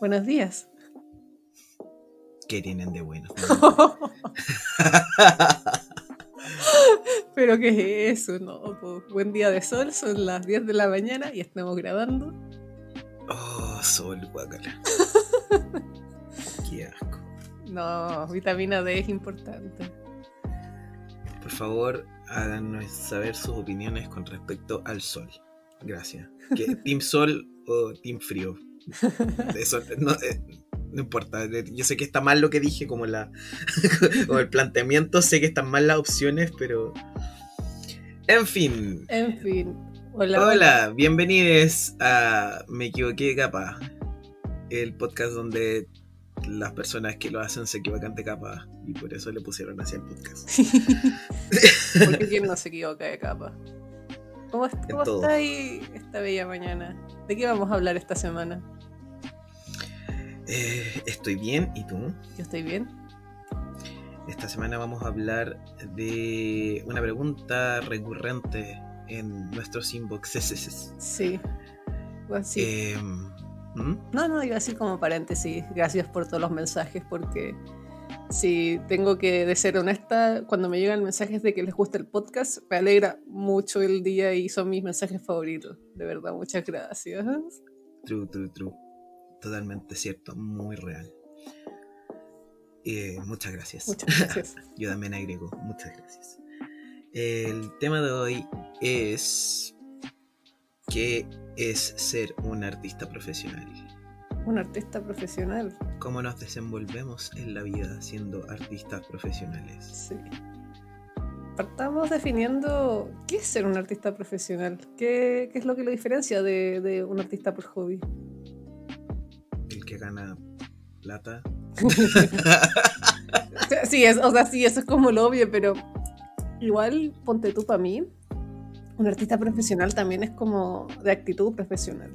Buenos días. ¿Qué tienen de bueno? Pero ¿qué es eso? No, pues, buen día de sol, son las 10 de la mañana y estamos grabando. Oh, sol, guacala. Qué asco. No, vitamina D es importante. Por favor, háganos saber sus opiniones con respecto al sol. Gracias. ¿Qué, ¿Team sol o team frío? Eso no, eh, no importa. Yo sé que está mal lo que dije, como la como el planteamiento, sé que están mal las opciones, pero. En fin. En fin. Hola. Hola, bienvenidos a Me equivoqué de capa. El podcast donde las personas que lo hacen se equivocan de capa. Y por eso le pusieron así el podcast. Porque quién no se equivoca de capa. ¿Cómo, cómo está ahí esta bella mañana? ¿De qué vamos a hablar esta semana? Eh, estoy bien, ¿y tú? Yo estoy bien. Esta semana vamos a hablar de una pregunta recurrente en nuestros inboxes. Sí. Sí. Eh, ¿hmm? No, no, iba a decir como paréntesis. Gracias por todos los mensajes, porque si tengo que de ser honesta, cuando me llegan mensajes de que les gusta el podcast, me alegra mucho el día y son mis mensajes favoritos. De verdad, muchas gracias. True, true, true. Totalmente cierto, muy real. Eh, muchas gracias. Muchas gracias. Yo también agrego, muchas gracias. El tema de hoy es ¿qué es ser un artista profesional? Un artista profesional. ¿Cómo nos desenvolvemos en la vida siendo artistas profesionales? Sí. Partamos definiendo qué es ser un artista profesional. ¿Qué, qué es lo que lo diferencia de, de un artista por hobby? El que gana plata. Sí, es, o sea, sí, eso es como lo obvio, pero igual ponte tú para mí. Un artista profesional también es como de actitud profesional.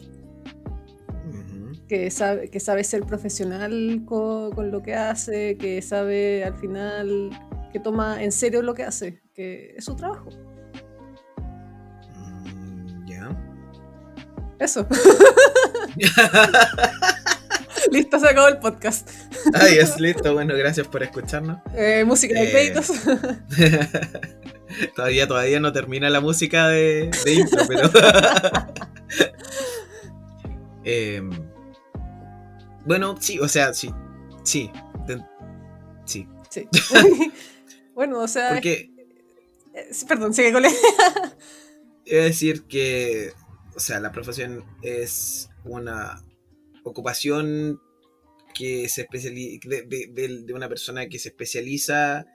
Que sabe, que sabe ser profesional con, con lo que hace, que sabe al final, que toma en serio lo que hace, que es su trabajo. Mm, ya. Eso. Listo, se acabó el podcast. Ay, es listo. Bueno, gracias por escucharnos. Eh, música de Eh. créditos. todavía, todavía no termina la música de, de intro, pero. Em, bueno, sí, o sea, sí. Sí. de- sí. Sí. bueno, o sea, Porque eh, perdón, sigue con a decir que. O sea, la profesión es una ocupación que se especializa. De, de- de- una persona que se especializa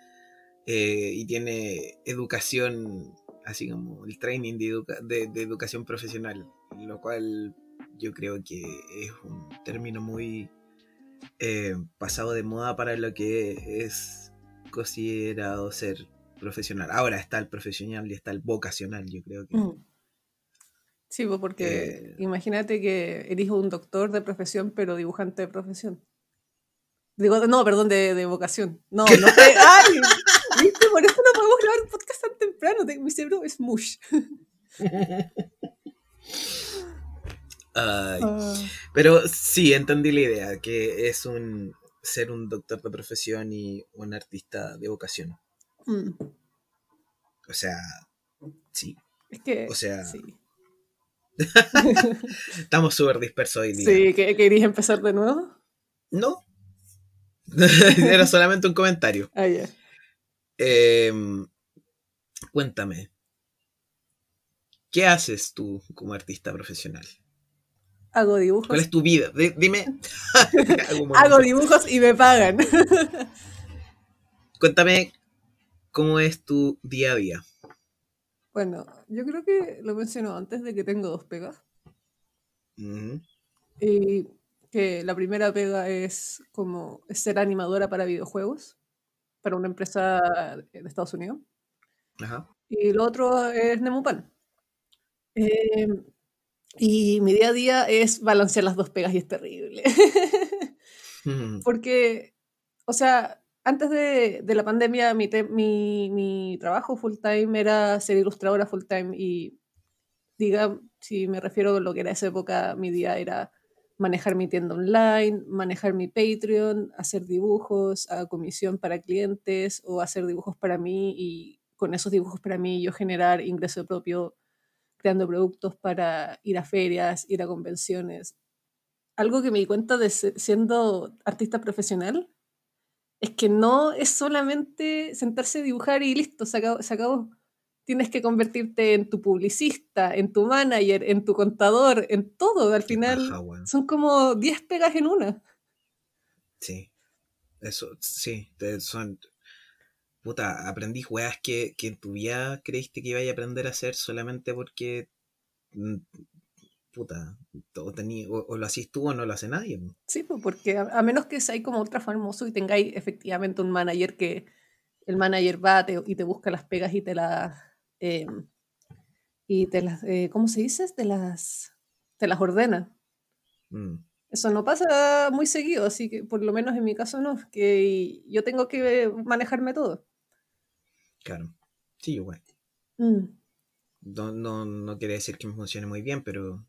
eh, y tiene educación, así como el training de, educa- educación profesional, lo cual yo creo que es un término muy eh, pasado de moda para lo que es considerado ser profesional. Ahora está el profesional y está el vocacional, yo creo que. Mm. Sí, porque Eh. imagínate que eres un doctor de profesión, pero dibujante de profesión. Digo, no, perdón, de, de vocación. No, no sé. ¡Ay! ¿Viste? Por eso no podemos grabar un podcast tan temprano. te- Mi cerebro es mush. Ay. Ah, Pero sí, entendí la idea, que es un ser un doctor de profesión y un artista de vocación. mm. O sea, sí. Es que. O sea, sí, Estamos súper dispersos hoy día. sí que querías empezar de nuevo. No. Era solamente un comentario. Ah. Em, cuéntame. ¿Qué haces tú como artista profesional? Hago dibujos. ¿Cuál es tu vida? Di- dime. Hago dibujos y me pagan. Cuéntame cómo es tu día a día. Bueno, yo creo que lo mencionó antes de que tengo dos pegas. Y que la primera pega es como ser animadora para videojuegos, para una empresa de Estados Unidos. Ajá. Y lo otro es Nemupan. Eh, y mi día a día es balancear las dos pegas y es terrible. Ujú. Porque, o sea, antes de, de la pandemia mi, mi, mi trabajo full time era ser ilustradora full time y diga, si me refiero a lo que era esa época, mi día era manejar mi tienda online, manejar mi Patreon, hacer dibujos a comisión para clientes o hacer dibujos para mí y con esos dibujos para mí yo generar ingreso propio creando productos para ir a ferias, ir a convenciones. Algo que me di cuenta de siendo artista profesional es que no es solamente sentarse a dibujar y listo, se acabó. Se acabó tienes que convertirte en tu publicista, en tu manager, en tu contador, en todo. Al final son como 10 pegas en una. Sí, eso, sí, son... Puta, aprendí weas que, que en tu vida creíste que iba a aprender a hacer solamente porque... Mm, puta, o, o, lo hacís tú o no lo hace nadie. Sí, pues porque a, menos que seáis como ultra famoso y tengáis efectivamente un manager que el manager va y te busca las pegas y te las Em, y te las, eh, ¿cómo se dice? Te las, te las ordena. Mm. Eso no pasa muy seguido, así que por lo menos en mi caso no, que yo tengo que manejarme todo. Claro, sí, igual. Mm. No, no, no quiere decir que me funcione muy bien, pero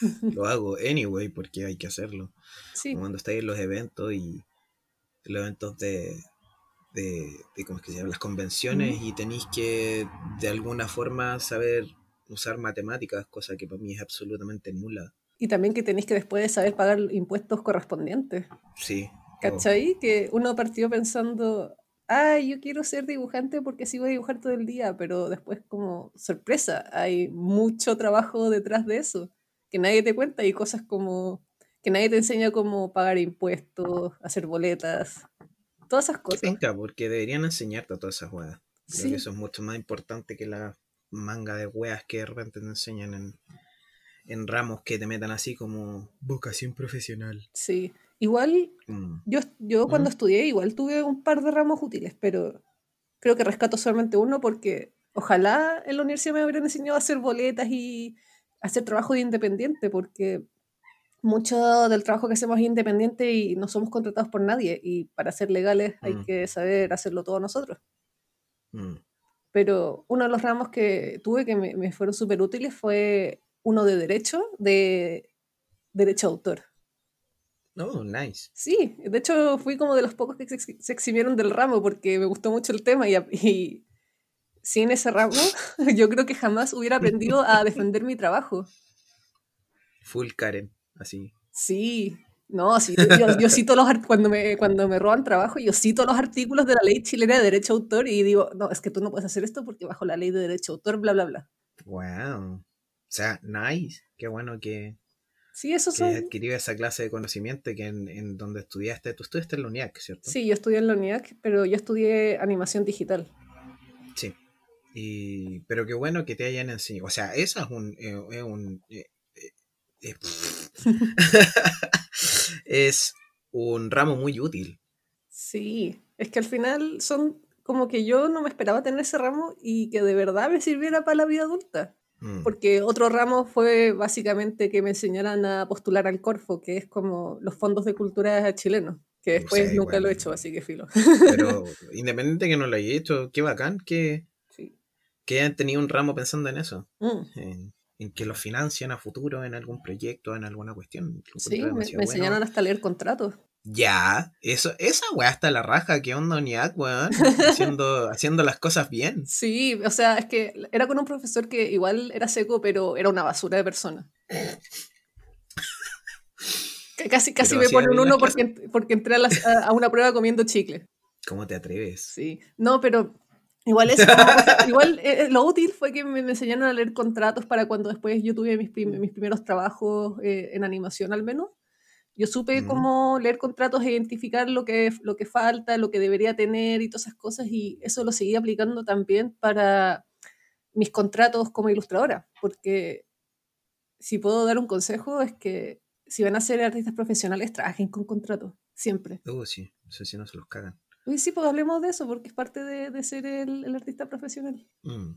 lo hago anyway porque hay que hacerlo. Sí. Cuando estáis en los eventos y los eventos de, de, ¿cómo es que se llama? las convenciones y tenéis que de alguna forma saber usar matemáticas, cosa que para mí es absolutamente nula. Y también que tenéis que después saber pagar impuestos correspondientes. Sí. ¿Cachai? Que uno partió pensando, ah, yo quiero ser dibujante porque así voy a dibujar todo el día, pero después como sorpresa, hay mucho trabajo detrás de eso, que nadie te cuenta y cosas como que nadie te enseña cómo pagar impuestos, hacer boletas, todas esas cosas. Venga, porque deberían enseñarte todas esas weas. Creo que eso es mucho más importante que la manga de weas que de repente te enseñan en, en ramos que te metan así como vocación profesional. Sí, igual mm. yo, yo cuando mm. estudié igual tuve un par de ramos útiles, pero creo que rescato solamente uno porque ojalá en la universidad me hubieran enseñado a hacer boletas y hacer trabajo de independiente, porque mucho del trabajo que hacemos es independiente y no somos contratados por nadie. Y para ser legales hay mm. que saber hacerlo todo nosotros. Mm. Pero uno de los ramos que tuve que me, fueron súper útiles fue uno de derecho, de derecho a autor. Oh, nice. Sí, de hecho fui como de los pocos que se, exhibieron del ramo porque me gustó mucho el tema y, y sin ese ramo yo creo que jamás hubiera aprendido a defender mi trabajo. Full Karen así. Sí, no, sí, yo, cito los cuando me, cuando me roban trabajo, yo cito los artículos de la ley chilena de derecho a autor y digo, no, es que tú no puedes hacer esto porque bajo la ley de derecho a autor, bla, bla, bla. Wow. O sea, nice. Qué bueno que, sí, eso que adquirido esa clase de conocimiento que en, en, donde estudiaste, tú estudiaste en la UNIAC, ¿cierto? Sí, yo estudié en la UNIAC, pero yo estudié animación digital. Sí. Y, pero qué bueno que te hayan enseñado. O sea, eso es un, eh, es un eh, eh, es un ramo muy útil. Sí, es que al final son como que yo no me esperaba tener ese ramo y que de verdad me sirviera para la vida adulta. Mm. Porque otro ramo fue básicamente que me enseñaran a postular al Corfo, que es como los fondos de cultura chilenos, que después nunca lo he hecho, así que filo. Pero independiente que no lo haya hecho, qué bacán que, que hayan tenido un ramo pensando en eso. Mm en que lo financian a futuro en algún proyecto, en alguna cuestión. Sí, me, enseñaron hasta leer contratos. Ya, eso, esa weá está la raja, ¿qué onda Oniak, weón? Haciendo, haciendo las cosas bien. Sí, o sea, es que era con un profesor que igual era seco, pero era una basura de persona. casi casi me pone un uno porque, porque entré a, a, una prueba comiendo chicle. ¿Cómo te atreves? Sí, no, pero Igual, eso, igual eh, lo útil fue que me, enseñaron a leer contratos para cuando después yo tuve mis, mis primeros trabajos eh, en animación al menos. Yo supe cómo leer contratos, e identificar lo que, lo que falta, lo que debería tener y todas esas cosas y eso lo seguí aplicando también para mis contratos como ilustradora, porque si puedo dar un consejo es que si van a ser artistas profesionales, trabajen con contratos, siempre. Oh, sí, no sé si no se los cagan. Uy, sí, pues hablemos de eso, porque es parte de, ser el, artista profesional. Mm.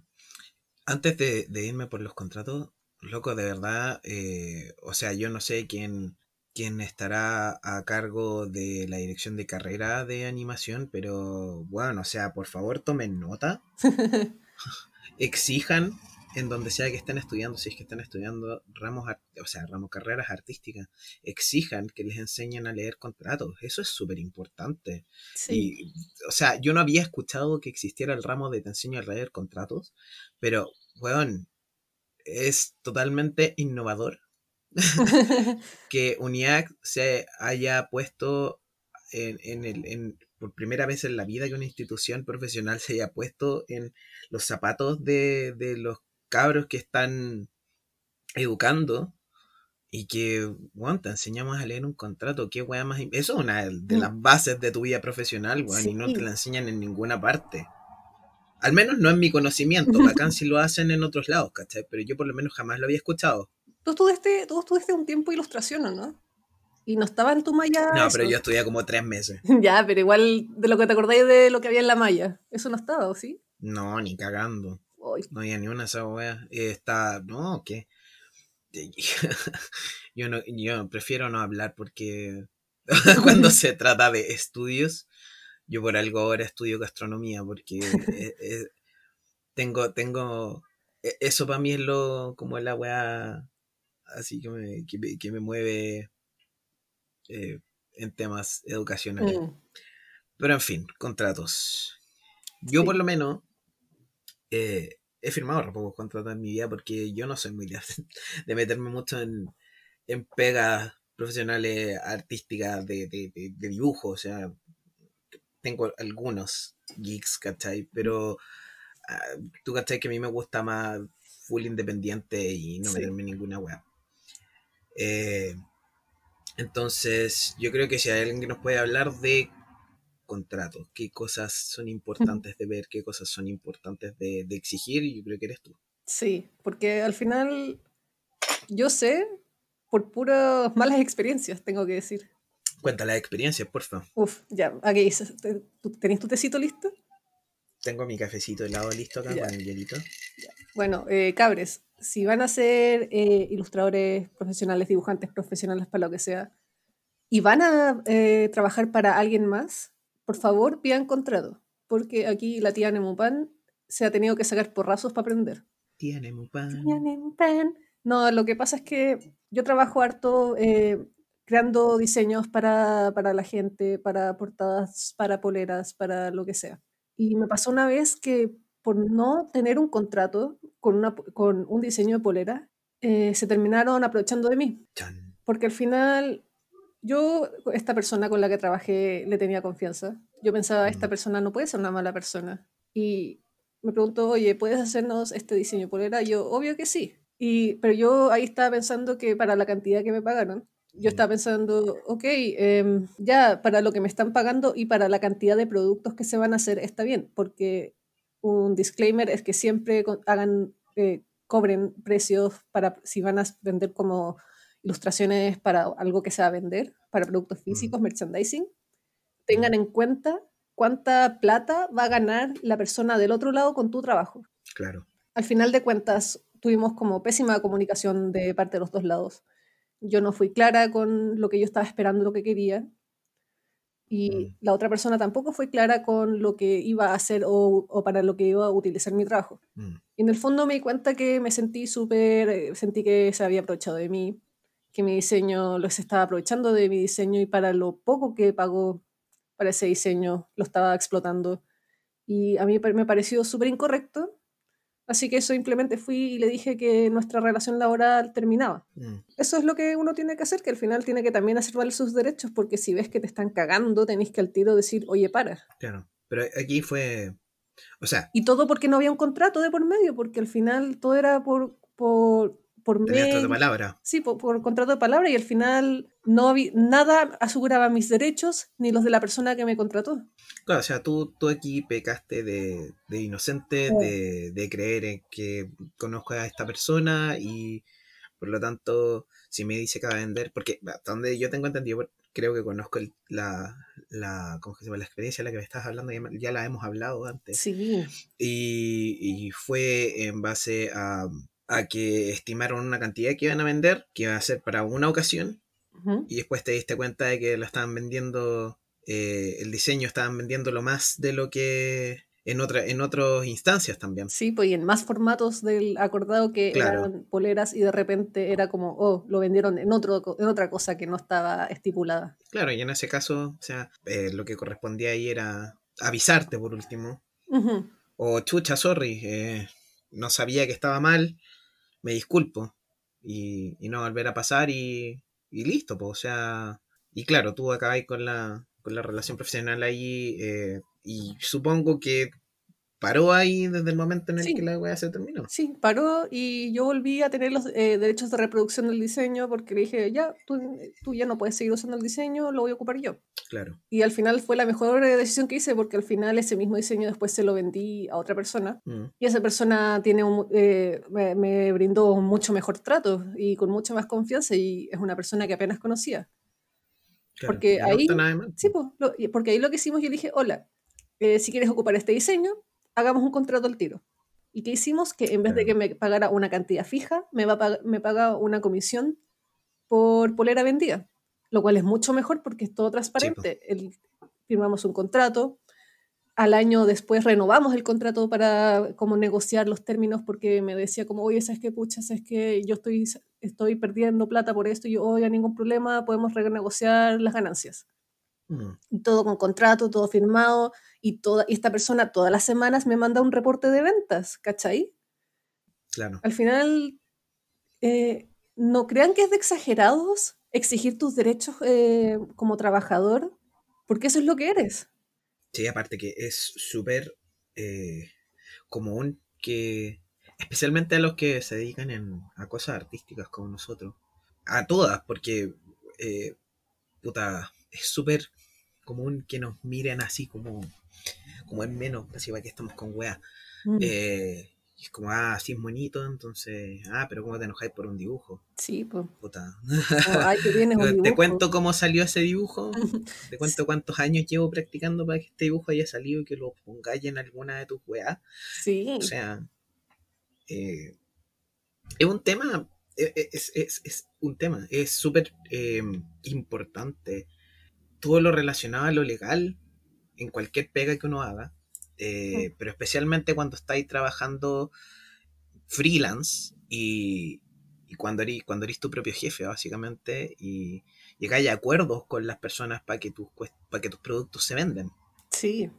Antes de, irme por los contratos, loco, de verdad, eh, o sea, yo no sé quién, quién estará a cargo de la dirección de carrera de animación, pero bueno, o sea, por favor tomen nota, exijan en donde sea que estén estudiando, si es que están estudiando ramos, o sea, ramos carreras artísticas, exijan que les enseñen a leer contratos. Eso es súper importante. Y, o sea, yo no había escuchado que existiera el ramo de te enseño a leer contratos, pero, weón, es totalmente innovador que UNIAC se haya puesto en, en el, en, por primera vez en la vida que una institución profesional se haya puesto en los zapatos de, de los cabros que están educando y que, bueno, te enseñamos a leer un contrato, qué weá más... Eso es una de las mm. bases de tu vida profesional, weón, y no te la enseñan en ninguna parte. Al menos no en mi conocimiento, bacán si lo hacen en otros lados, ¿cachai? Pero yo por lo menos jamás lo había escuchado. Tú estuviste, tú estuviste un tiempo ilustración, ¿no? Y no estaba en tu malla. No, pero yo estudié como tres meses. ya, pero igual de lo que te acordáis de lo que había en la malla. Eso no estaba, ¿sí? No, ni cagando. No había ni una esa wea. Está. No, ¿qué? yo no, yo prefiero no hablar porque cuando se trata de estudios, yo por algo ahora estudio gastronomía porque e, e, tengo, tengo, e, eso para mí es lo, como la wea así que me, que, me mueve eh, en temas educacionales. Mm. Pero en fin, contratos. Yo por lo menos eh, he firmado pocos contratos en mi vida porque yo no soy muy de, de meterme mucho en, en pegas profesionales artísticas de, de, de, dibujo. O sea, tengo algunos geeks, ¿cachai? Pero ah, tú, ¿cachai? Que a mí me gusta más full independiente y no meterme en ninguna web. Eh, entonces, yo creo que si hay alguien que nos puede hablar de contratos, qué cosas son importantes de ver, qué cosas son importantes de, exigir, yo creo que eres tú. Sí, porque al final yo sé por puras malas experiencias, tengo que decir. Cuenta las experiencias, por favor. Uf, ya, aquí, ¿tenés tu tecito listo? Tengo mi cafecito helado listo acá con el hielito. Bueno, eh, cabres, si van a ser eh, ilustradores profesionales, dibujantes profesionales, para lo que sea, y van a eh, trabajar para alguien más, por favor pidan contrato, porque aquí la tía Nemupan se ha tenido que sacar porrazos para aprender. Tía Nemupan. Tía Nemupan. No, lo que pasa es que yo trabajo harto eh, creando diseños para, para la gente, para portadas, para poleras, para lo que sea. Y me pasó una vez que por no tener un contrato con, una, con un diseño de polera, eh, se terminaron aprovechando de mí. Porque al final yo, esta persona con la que trabajé, le tenía confianza. Yo pensaba, esta persona no puede ser una mala persona. Y me preguntó, oye, ¿puedes hacernos este diseño de polera? yo, obvio que sí. Y, pero yo ahí estaba pensando que para la cantidad que me pagaron, yo estaba pensando, ok, em, ya para lo que me están pagando y para la cantidad de productos que se van a hacer está bien, porque un disclaimer es que siempre hagan, eh, cobren precios para si van a vender como ilustraciones para algo que se va a vender, para productos físicos, merchandising, tengan en cuenta cuánta plata va a ganar la persona del otro lado con tu trabajo. Claro. Al final de cuentas, tuvimos como pésima comunicación de parte de los dos lados. Yo no fui clara con lo que yo estaba esperando, lo que quería y la otra persona tampoco fue clara con lo que iba a hacer o, o para lo que iba a utilizar mi trabajo. Mm. Y en el fondo me di cuenta que me sentí súper, eh, sentí que se había aprovechado de mí, que mi diseño lo se estaba aprovechando de mi diseño y para lo poco que pagó para ese diseño lo estaba explotando. Y a mí me pareció súper incorrecto Así que simplemente fui y le dije que nuestra relación laboral terminaba. Mm. Eso es lo que uno tiene que hacer, que al final tiene que también hacer valer sus derechos, porque si ves que te están cagando, tenés que al tiro decir, oye, para. Claro, pero aquí fue, o sea... Y todo porque no había un contrato de por medio, porque al final todo era por, por, por medio... de palabra. Sí, por, por, contrato de palabra y al final no había, nada aseguraba mis derechos ni los de la persona que me contrató. Claro, o sea, tú, tú aquí pecaste de, inocente, de, de, creer en que conozco a esta persona y por lo tanto, si me dice que va a vender, porque hasta donde yo tengo entendido, creo que conozco la, la, ¿cómo se llama? la experiencia de la que me estás hablando, ya, la hemos hablado antes. Sí. Y, y fue en base a, a, que estimaron una cantidad que iban a vender, que iba a ser para una ocasión, y después te diste cuenta de que la estaban vendiendo eh, el diseño estaban vendiendo lo más de lo que en, otra, en otras instancias también. Sí, pues y en más formatos del acordado que eran poleras y de repente era como, oh, lo vendieron en, otro, en otra cosa que no estaba estipulada. Claro, y en ese caso, o sea, eh, lo que correspondía ahí era avisarte por último. O chucha, sorry, eh, no sabía que estaba mal, me disculpo. Y, y no volver a pasar y, y listo, pues, o sea, y claro, tú acabáis con la, con la relación profesional ahí eh, y supongo que paró ahí desde el momento en el que la weá se terminó. Sí, paró y yo volví a tener los eh, derechos de reproducción del diseño porque le dije, ya, tú, tú, ya no puedes seguir usando el diseño, lo voy a ocupar yo. Claro. Y al final fue la mejor decisión que hice porque al final ese mismo diseño después se lo vendí a otra persona mm. y esa persona tiene un, eh, me, me brindó un mucho mejor trato y con mucha más confianza y es una persona que apenas conocía porque ahí, sí, porque ahí lo que hicimos, yo le dije, hola, eh, si quieres ocupar este diseño, hagamos un contrato al tiro. ¿Y qué hicimos? Que en vez de que me pagara una cantidad fija, me, va me paga una comisión por polera vendida, lo cual es mucho mejor porque es todo transparente. El, firmamos un contrato, al año después renovamos el contrato para como negociar los términos porque me decía como, oye, ¿sabes qué, pucha? ¿Sabes que Yo estoy, estoy perdiendo plata por esto y yo, oye, ningún problema, podemos renegociar las ganancias. Mm. todo con contrato, todo firmado y, toda, y esta persona todas las semanas me manda un reporte de ventas, ¿cachai? Claro. Al final, eh, no crean que es de exagerados exigir tus derechos eh, como trabajador, porque eso es lo que eres. Sí, aparte que es súper eh, común que, especialmente a los que se dedican a cosas artísticas como nosotros, a todas, porque, eh, puta, es súper común que nos miren así como, como en menos, así va que estamos con weas. Mm. Eh, es como, ah, así es bonito, entonces, ah, pero ¿cómo te enojáis por un dibujo? Sí, pues. Puta. ay, que un dibujo. Te cuento cómo salió ese dibujo, te cuento cuántos años llevo practicando para que este dibujo haya salido y que lo pongáis en alguna de tus weas. Sí. O sea, eh, es un tema, e, e, es, es, es un tema, es súper em, importante. Todo lo relacionado a lo legal, en cualquier pega que uno haga, eh, pero especialmente cuando estáis trabajando freelance y, cuando, eres, cuando eres tu propio jefe, básicamente, y, y que haya acuerdos con las personas para que, tus, para que tus productos se venden. Sí.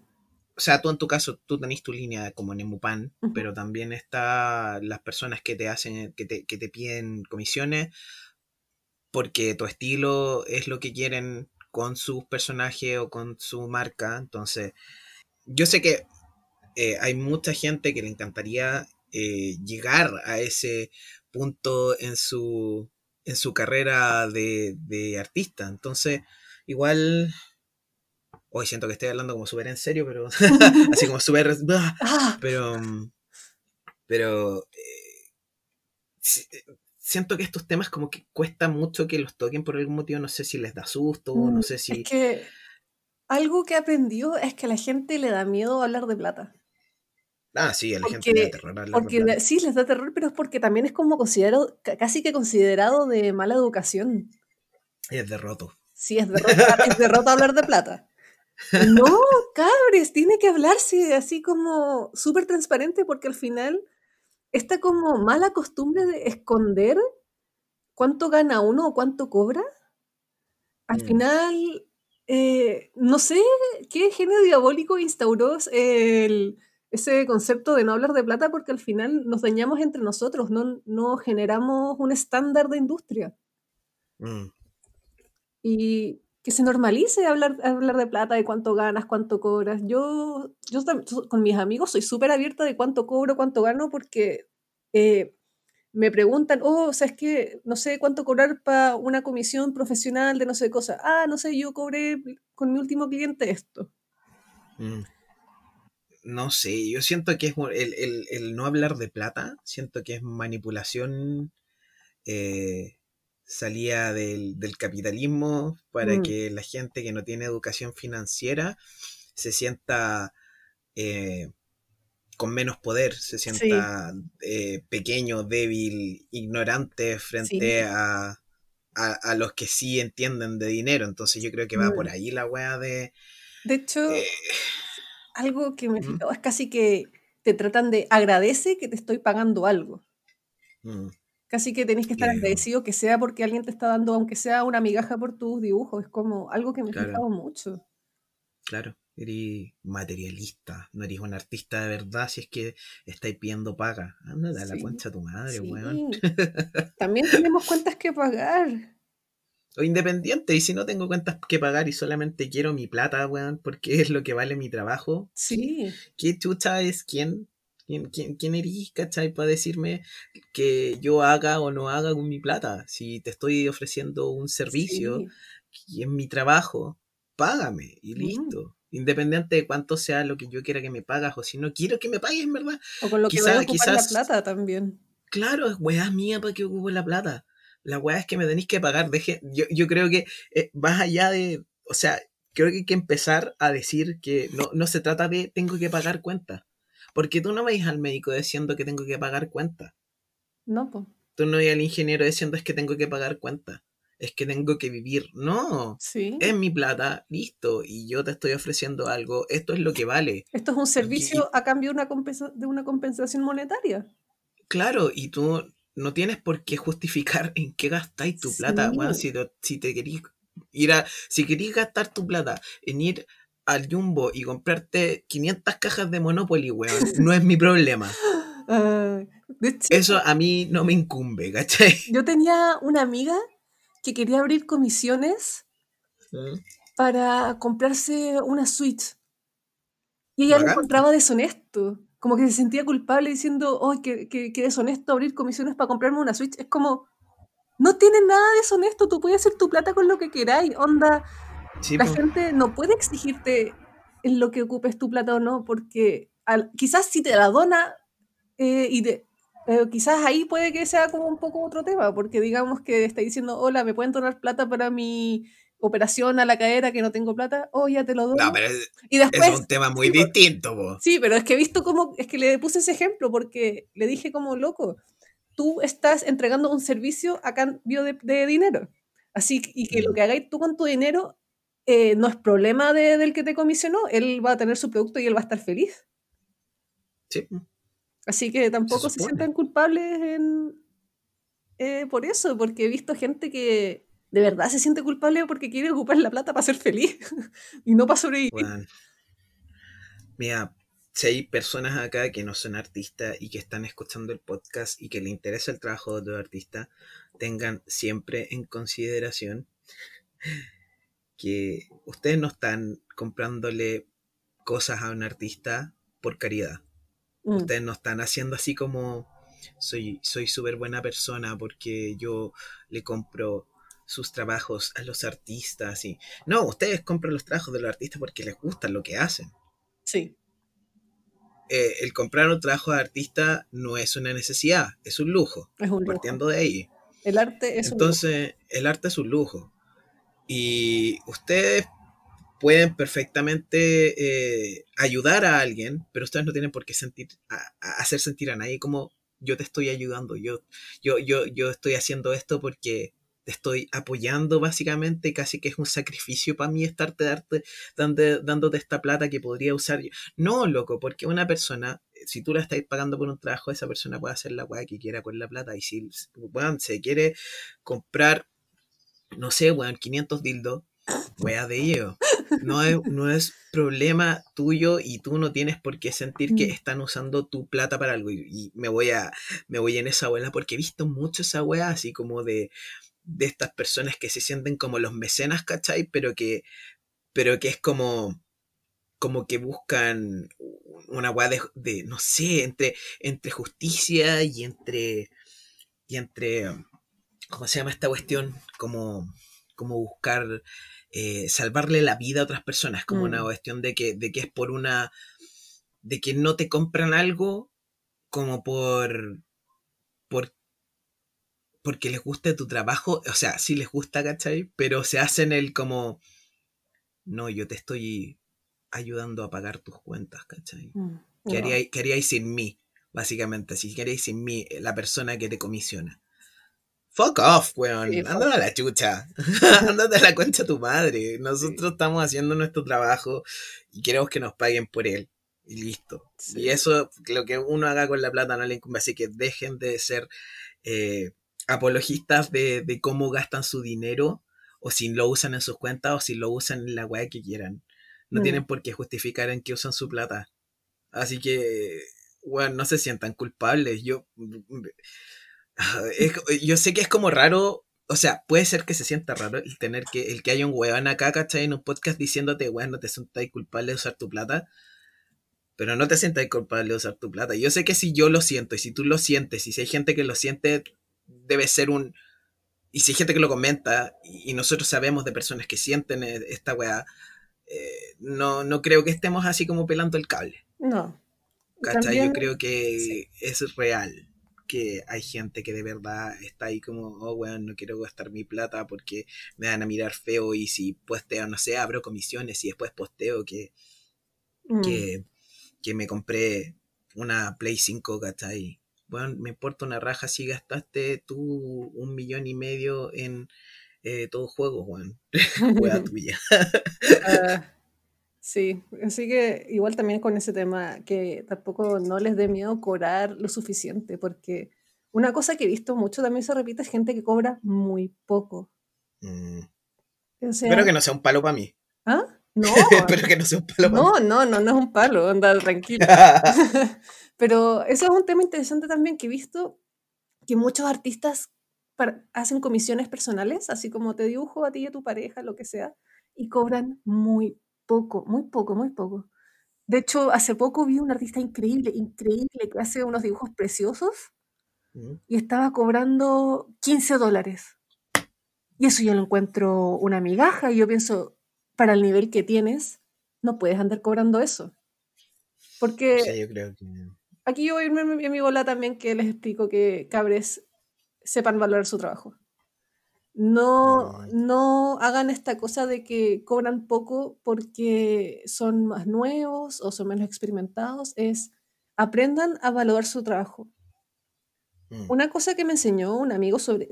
O sea, tú en tu caso, tú tenés tu línea como en Emupan, pero también está las personas que te hacen, que te, que te piden comisiones porque tu estilo es lo que quieren con sus personajes o con su marca. Entonces, yo sé que eh, hay mucha gente que le encantaría eh, llegar a ese punto en su, en su carrera de, de artista. Entonces, igual Hoy siento que estoy hablando como súper en serio, pero así como súper... Ah. pero... Pero... Eh, siento que estos temas como que cuesta mucho que los toquen por algún motivo. No sé si les da susto, no mm, sé si... Es que algo que aprendió es que a la gente le da miedo hablar de plata. Ah, sí, a la gente le da terror hablar porque, de plata. Sí, les da terror, pero es porque también es como considerado, casi que considerado de mala educación. Es derroto. Sí, es derrota, es derrota hablar de plata. No, cabres, tiene que hablarse así como súper transparente porque al final esta como mala costumbre de esconder cuánto gana uno o cuánto cobra, al mm. final, eh, no sé qué genio diabólico instauró ese concepto de no hablar de plata porque al final nos dañamos entre nosotros, no, no generamos un estándar de industria. Mm. Y, que se normalice hablar, hablar de plata, de cuánto ganas, cuánto cobras. Yo, yo con mis amigos soy súper abierta de cuánto cobro, cuánto gano, porque eh, me preguntan, oh, o sea, es que no sé cuánto cobrar para una comisión profesional de no sé cosa. Ah, no sé, yo cobré con mi último cliente esto. Mm. No sé, yo siento que es el, el, el, no hablar de plata, siento que es manipulación eh, salía del, capitalismo para mm. que la gente que no tiene educación financiera se sienta eh, con menos poder, se sienta eh, pequeño, débil, ignorante frente a, a, los que sí entienden de dinero. Entonces yo creo que va por mm. ahí la wea de... De hecho... Eh, algo que me es casi que te tratan de agradece que te estoy pagando algo. Casi que tenés que estar agradecido que sea porque alguien te está dando, aunque sea una migaja por tus dibujos. Es como algo que me he fijado mucho. Claro, eres materialista, no eres un artista de verdad si es que estáis pidiendo paga. Anda, a la concha a tu madre, weón. También tenemos cuentas que pagar. O independiente, y si no tengo cuentas que pagar y solamente quiero mi plata, weón, porque es lo que vale mi trabajo. Sí. ¿Qué chucha es quién? ¿Quién, quién, quién eres, cachai, para decirme que yo haga o no haga con mi plata? Si te estoy ofreciendo un servicio y es mi trabajo, págame y listo. Independiente de cuánto sea lo que yo quiera que me pagas o si no quiero que me pagues, ¿verdad? O con lo que voy a ocupar la plata también. Claro, es weá mía para que ocupe la plata. La weá es que me tenéis que pagar. Deje, yo, yo creo que eh, vas allá de. O sea, creo que hay que empezar a decir que no, no se trata de tengo que pagar cuenta. Porque tú no vais al médico diciendo que tengo que pagar cuenta. No, pues. Tú no vais al ingeniero diciendo es que tengo que pagar cuenta. Es que tengo que vivir. No. Sí. Es mi plata, listo. Y yo te estoy ofreciendo algo. Esto es lo que vale. Esto es un servicio a cambio de una, de una compensación monetaria. Claro, y tú no tienes por qué justificar en qué gastáis tu plata. Bueno, si, te, si te querís ir a, si querís gastar tu plata en ir al Jumbo y comprarte 500 cajas de Monopoly, weón, no es mi problema. Eso a mí no me incumbe, ¿cachai? Yo tenía una amiga que quería abrir comisiones para comprarse una Switch. Y ella lo encontraba deshonesto como que se sentía culpable diciendo, ¡ay, qué, qué, deshonesto abrir comisiones para comprarme una Switch! Es como, no tiene nada deshonesto, tú puedes hacer tu plata con lo que queráis, onda. La gente no puede exigirte en lo que ocupes tu plata o no, porque quizás si te la dona eh, y de, eh, quizás ahí puede que sea como un poco otro tema, porque digamos que está diciendo, hola, ¿me pueden donar plata para mi operación a la cadera que no tengo plata, oh, ya te lo doy. No, pero es, y después, es un tema muy distinto. Sí, pero es que he visto cómo, es que le puse ese ejemplo porque le dije como loco, tú estás entregando un servicio a cambio de, dinero. Así y que lo mm. que hagáis tú con tu dinero eh, no es problema del que te comisionó, él va a tener su producto y él va a estar feliz. Sí. Así que tampoco se, sientan culpables en, eh, por eso, porque he visto gente que de verdad se siente culpable porque quiere ocupar la plata para ser feliz y no para sobrevivir. mira, si hay personas acá que no son artistas y que están escuchando el podcast y que le interesa el trabajo de otro artista, tengan siempre en consideración que ustedes no están comprándole cosas a un artista por caridad. Mm. Ustedes no están haciendo así como soy soy súper buena persona porque yo le compro sus trabajos a los artistas y no, ustedes compran los trabajos de los artistas porque les gusta lo que hacen. Sí. Eh, el comprar un trabajo de artista no es una necesidad, es un lujo. Es un Partiendo de ahí. El arte es Entonces, un lujo. el arte es un lujo. Y ustedes pueden perfectamente eh, ayudar a alguien, pero ustedes no tienen por qué sentir, hacer sentir a nadie como yo te estoy ayudando, yo, yo, yo, yo estoy haciendo esto porque te estoy apoyando básicamente, casi que es un sacrificio para mí estarte darte, dándote esta plata que podría usar yo. No, loco, porque una persona, si tú la estás pagando por un trabajo, esa persona puede hacer la weá que quiera con la plata. Y si se quiere comprar, no sé, weón, 500 dildos, weá de ello. No es, no es problema tuyo y tú no tienes por qué sentir que mm. están usando tu plata para algo. Y, me voy a, me voy en esa abuela porque he visto mucho esa weá así como de, de estas personas que se sienten como los mecenas, ¿cachai? Pero que, pero que es como, como que buscan una weá de, no sé, entre, entre justicia y entre, y entre, ¿cómo se llama esta cuestión? Como, como buscar eh, salvarle la vida a otras personas, como una mm. cuestión de que, de que es por una, de que no te compran algo como por, por porque les gusta tu trabajo, o sea, sí les gusta, ¿cachai? Pero se hacen el como, no, yo te estoy ayudando a pagar tus cuentas, ¿cachai? Mm, ¿Qué, haríais, sin mí? Básicamente, si queréis sin mí, la persona que te comisiona. Fuck off, weón. Ándate a la chucha. Ándate a la concha tu madre. Nosotros estamos haciendo nuestro trabajo y queremos que nos paguen por él. Y listo. Y eso, lo que uno haga con la plata no le incumbe. Así que dejen de ser eh, apologistas de, cómo gastan su dinero. O si lo usan en sus cuentas o si lo usan en la weá que quieran. No mm. tienen por qué justificar en qué usan su plata. Así que, weón, no se sientan culpables. Yo yo sé que es como raro, o sea, puede ser que se sienta raro el tener que, el que haya un weón acá, ¿cachai? En un podcast diciéndote, weón, no te sientas culpable de usar tu plata, pero no te sientas culpable de usar tu plata. Yo sé que si yo lo siento, y si tú lo sientes, y si hay gente que lo siente, debe ser un... Y si hay gente que lo comenta, y, nosotros sabemos de personas que sienten e, esta weá, eh, no, no creo que estemos así como pelando el cable. No. ¿Cachai? yo creo que es real que hay gente que de verdad está ahí como, oh, weón, no quiero gastar mi plata porque me van a mirar feo y si posteo, no sé, abro comisiones y después posteo que, mm. que, que, me compré una Play 5, ¿cachai? Bueno, me importa una raja si gastaste tú un millón y medio en eh, todo juego, weón. Juega tuya. Ah, sí, así que igual también con ese tema, que tampoco no les dé miedo cobrar lo suficiente, porque una cosa que he visto mucho también se repite es gente que cobra muy poco. Mm. Espero que no sea un palo para mí. ¿Ah? No. Espero que no sea un palo no, para mí. No, no, no es un palo, anda tranquilo. Pero eso es un tema interesante también que he visto que muchos artistas hacen comisiones personales, así como te dibujo a ti y a tu pareja, lo que sea, y cobran muy poco, muy poco, muy poco. De hecho, hace poco vi un artista increíble, increíble, que hace unos dibujos preciosos y estaba cobrando 15 dólares. Y eso yo lo encuentro una migaja y yo pienso, para el nivel que tienes, no puedes andar cobrando eso. Porque yo creo que... aquí yo voy a mi bola también que les explico que cabres sepan valorar su trabajo. No, no hagan esta cosa de que cobran poco porque son más nuevos o son menos experimentados. Es aprendan a valorar su trabajo. Mm. Una cosa que me enseñó un amigo sobre,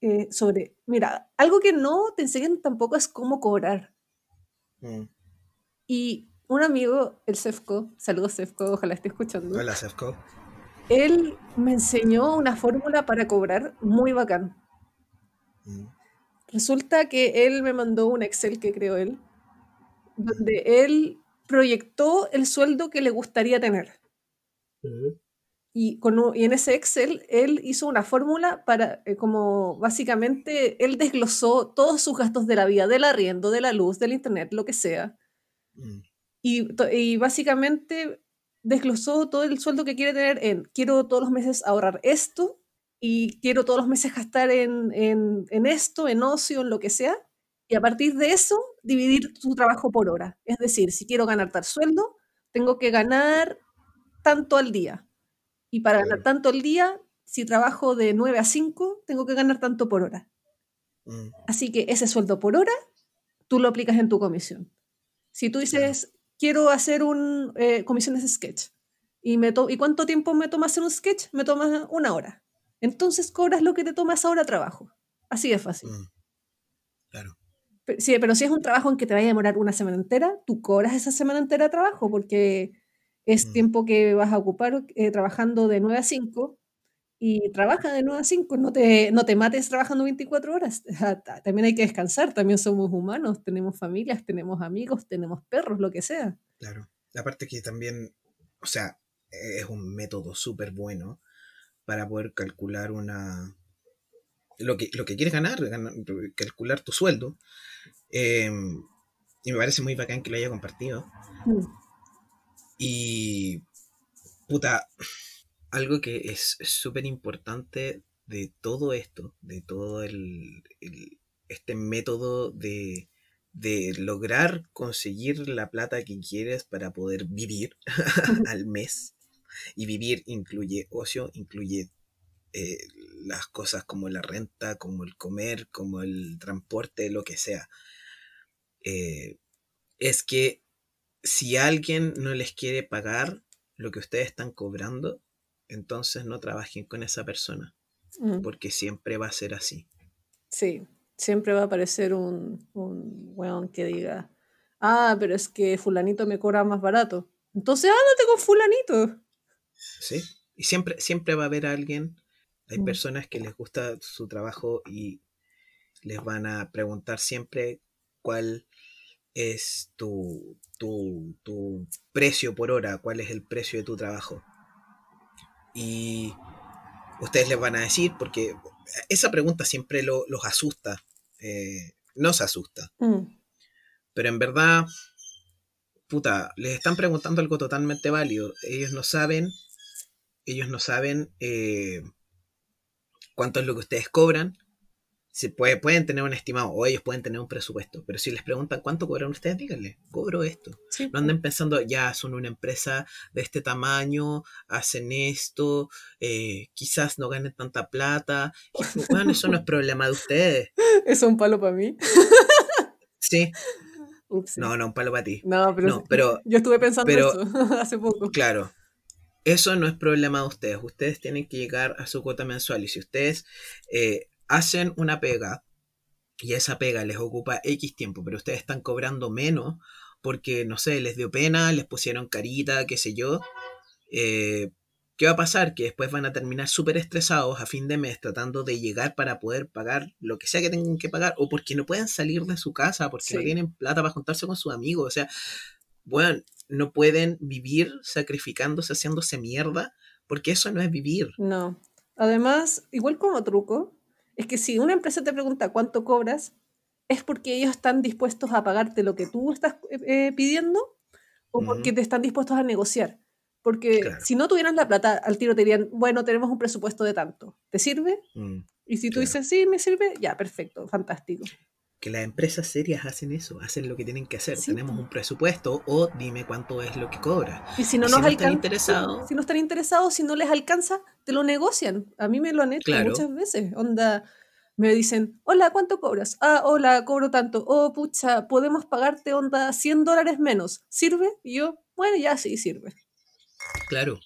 eh, sobre, mira, algo que no te enseñan tampoco es cómo cobrar. Mm. Y un amigo, el Sefco, saludos Sefco, ojalá esté escuchando. Hola Sefco. Él me enseñó una fórmula para cobrar muy bacán. Resulta que él me mandó un Excel que creó él, donde él proyectó el sueldo que le gustaría tener. y, con, y, en ese Excel él hizo una fórmula para, eh, como básicamente, él desglosó todos sus gastos de la vida, del arriendo, de la luz, del internet, lo que sea. Y, y, básicamente desglosó todo el sueldo que quiere tener en, quiero todos los meses ahorrar esto, y quiero todos los meses gastar en, en, esto, en ocio, en lo que sea, y a partir de eso dividir su trabajo por hora. Es decir, si quiero ganar tal sueldo, tengo que ganar tanto al día. Y para ganar tanto al día, si trabajo de 9 a 5, tengo que ganar tanto por hora. Mm. Así que ese sueldo por hora, tú lo aplicas en tu comisión. Si tú dices, quiero hacer un eh, comisiones de sketch, y, me ¿y cuánto tiempo me toma hacer un sketch? Me toma una hora. Entonces cobras lo que te tomas ahora trabajo. Así de fácil. Mm. Claro. Pero, sí, pero si es un trabajo en que te vaya a demorar una semana entera, tú cobras esa semana entera de trabajo porque es mm. tiempo que vas a ocupar eh, trabajando de 9 a 5 y trabaja de 9 a 5, no te, no te mates trabajando 24 horas. También hay que descansar, también somos humanos, tenemos familias, tenemos amigos, tenemos perros, lo que sea. Claro. Aparte que también, o sea, es un método súper bueno para poder calcular una lo que, lo que quieres ganar, calcular tu sueldo. Em, y me parece muy bacán que lo haya compartido. Mm. Y puta, algo que es súper importante de todo esto, de todo el, este método de, de lograr conseguir la plata que quieres para poder vivir al mes, y vivir incluye ocio, incluye eh, las cosas como la renta, como el comer, como el transporte, lo que sea. Eh, es que si alguien no les quiere pagar lo que ustedes están cobrando, entonces no trabajen con esa persona. Mm. porque siempre va a ser así. Sí, siempre va a aparecer un, un weón que diga, ah, pero es que fulanito me cobra más barato. Entonces ándate con fulanito. ¿Sí? Y siempre, siempre va a haber alguien, hay Mm. personas que les gusta su trabajo y les van a preguntar siempre cuál es tu, tu, tu precio por hora, cuál es el precio de tu trabajo. Y ustedes les van a decir, porque esa pregunta siempre lo- los asusta, eh, nos asusta, Mm, pero en verdad, puta, les están preguntando algo totalmente válido. Ellos no saben, ellos no saben eh, cuánto es lo que ustedes cobran. Se puede, pueden tener un estimado o ellos pueden tener un presupuesto, pero si les preguntan cuánto cobran ustedes, díganle, cobro esto. sí, No anden pensando, ya son una empresa de este tamaño, hacen esto, eh, quizás no ganen tanta plata. Y, bueno, eso no es problema de ustedes. es un palo para mí. Sí, Ups. no, no, un palo para ti. No, pero, No, pero yo estuve pensando pero- eso hace poco. Claro. Eso no es problema de ustedes. Ustedes tienen que llegar a su cuota mensual. Y si ustedes eh, hacen una pega y esa pega les ocupa X tiempo, pero ustedes están cobrando menos porque, no sé, les dio pena, les pusieron carita, qué sé yo, eh, ¿qué va a pasar? Que después van a terminar súper estresados a fin de mes tratando de llegar para poder pagar lo que sea que tengan que pagar o porque no pueden salir de su casa, porque no tienen plata para juntarse con sus amigos. O sea, bueno, no pueden vivir sacrificándose, haciéndose mierda, porque eso no es vivir. No. Además, igual como truco, es que si una empresa te pregunta cuánto cobras, es porque ellos están dispuestos a pagarte lo que tú estás eh, eh, pidiendo o porque te están dispuestos a negociar. Porque Claro. si no tuvieran la plata, al tiro te dirían, bueno, tenemos un presupuesto de tanto. ¿Te sirve? Mm. Y si tú Claro. dices, sí, me sirve, ya, perfecto, fantástico. Que las empresas serias hacen eso, hacen lo que tienen que hacer. Sí, Tenemos un presupuesto o dime cuánto es lo que cobra. Y si no Y nos si no están alcanza, interesados- si no están interesados, si no les alcanza, te lo negocian. A mí me lo han hecho Claro. muchas veces. Onda, me dicen, hola, ¿cuánto cobras? Ah, hola, cobro tanto. Oh, pucha, podemos pagarte, onda, 100 dólares menos. ¿Sirve? Y yo, bueno, ya sí, sirve. Claro,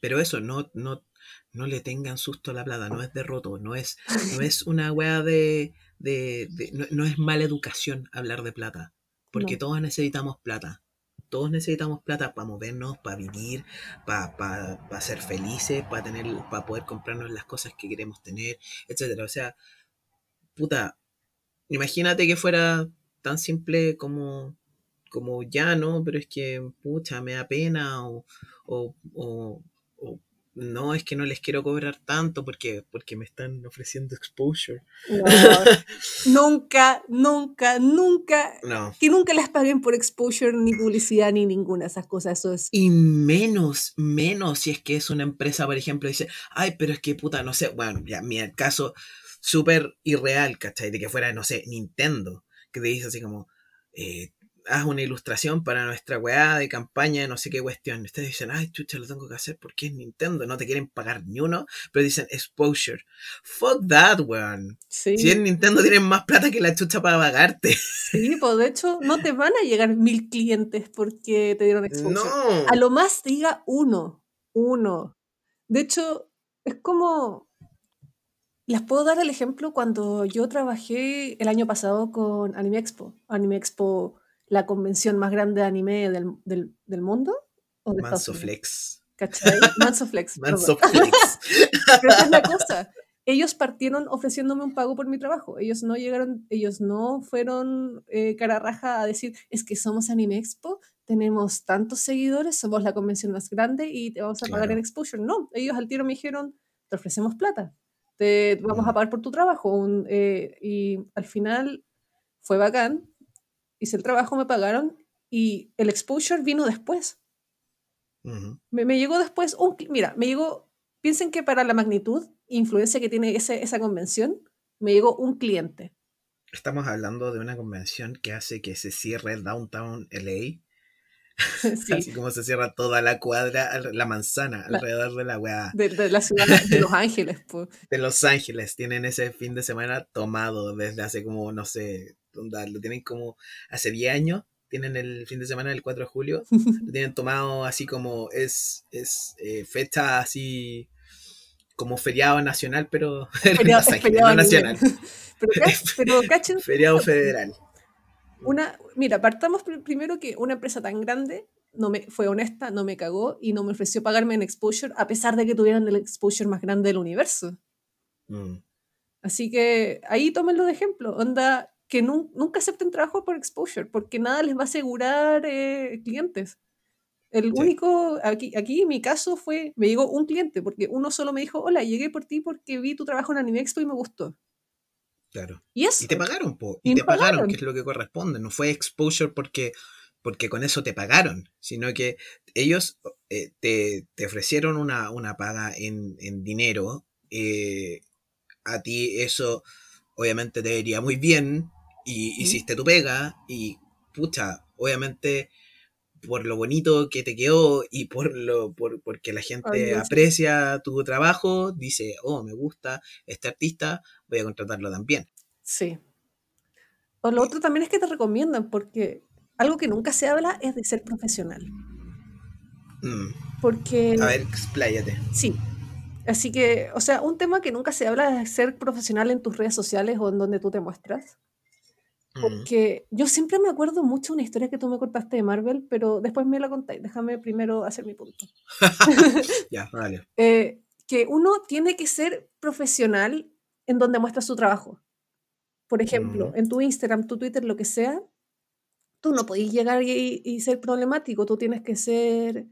pero eso, no, no, no le tengan susto a la plata, no es derroto, no es, no es una weá de, de, de- no, no es mala educación hablar de plata, porque No. todos necesitamos plata. Todos necesitamos plata para movernos, para vivir, para ser felices, para tener, para poder comprarnos las cosas que queremos tener, etcétera. O sea, puta, imagínate que fuera tan simple como, como ya, ¿no? Pero es que, pucha, me da pena o, o, o- o no, es que no les quiero cobrar tanto porque, porque me están ofreciendo exposure. No, nunca, nunca, nunca, No. que nunca les paguen por exposure, ni publicidad, ni ninguna de esas cosas. Eso es. Y menos, menos si es que es una empresa, por ejemplo, dice, ay, pero es que puta, no sé, bueno, ya, mi caso súper irreal, ¿cachai? De que fuera, no sé, Nintendo, que te dice así como, eh, haz una ilustración para nuestra weá de campaña de no sé qué cuestión. Ustedes dicen, ay, chucha, lo tengo que hacer porque es Nintendo, no te quieren pagar ni uno, pero dicen exposure. Fuck that, weón. Sí. Si es Nintendo, tienen más plata que la chucha para pagarte. Sí, pues de hecho no te van a llegar mil clientes porque te dieron exposure. No. A lo más diga uno, uno. De hecho, es como... Les puedo dar el ejemplo cuando yo trabajé el año pasado con Anime Expo. Anime Expo, la convención más grande de anime del, del, del mundo. ¿O de Estados Manso Unidos? flex. ¿Cachai? Manso Flex. Manso perdón. flex. Pero esa es la cosa. Ellos partieron ofreciéndome un pago por mi trabajo. Ellos no llegaron, ellos no fueron eh, cara raja a decir, es que somos Anime Expo, tenemos tantos seguidores, somos la convención más grande y te vamos a pagar Claro. en exposure. No, ellos al tiro me dijeron, te ofrecemos plata, te vamos a pagar por tu trabajo. un- eh, y al final fue bacán, hice el trabajo, me pagaron y el exposure vino después. Me, me llegó después un... Mira, me llegó... Piensen que para la magnitud, influencia que tiene ese- esa convención, me llegó un cliente. Estamos hablando de una convención que hace que se cierre Downtown LA. Sí, Así como se cierra toda la cuadra, la manzana, La- alrededor de la weá. de, de la ciudad de Los Ángeles. De Los Ángeles. Tienen ese fin de semana tomado desde hace como, no sé, onda, lo tienen como hace 10 años. Tienen el fin de semana del 4 de julio. Lo tienen tomado así como es, es eh, fecha así como feriado nacional, pero feriado, no nacional. pero, cachen, feriado federal. Una, mira, partamos primero que una empresa tan grande no me, fue honesta, no me cagó y no me ofreció pagarme en exposure a pesar de que tuvieran el exposure más grande del universo. Mm. Así que ahí tómenlo de ejemplo. Onda, que nunca acepten trabajo por exposure, porque nada les va a asegurar eh, clientes. El único, aquí, aquí mi caso fue, me llegó un cliente, porque uno solo me dijo, hola, llegué por ti porque vi tu trabajo en Anime Expo y me gustó. Claro. Y, eso, y te pagaron, po. Y, te pagaron, que es lo que corresponde. No fue exposure porque, porque con eso te pagaron, sino que ellos eh, te, te, ofrecieron una, una paga en, en dinero. Eh, a ti eso obviamente te iría muy bien y hiciste tu pega y pucha, obviamente por lo bonito que te quedó y por lo por, porque la gente aprecia tu trabajo, dice, oh, me gusta este artista, voy a contratarlo también. Sí. O lo otro también es que te recomiendan, porque algo que nunca se habla es de ser profesional. Mm. Porque... A ver, expláyate. Sí. Así que, o sea, un tema que nunca se habla es ser profesional en tus redes sociales o en donde tú te muestras. Porque yo siempre me acuerdo mucho una historia que tú me contaste de Marvel, pero después me la contáis. Déjame primero hacer mi punto. ya, vale. Eh, que uno tiene que ser profesional en donde muestra su trabajo. Por ejemplo, en tu Instagram, tu Twitter, lo que sea, tú no podés llegar y, y, ser problemático. Tú tienes que ser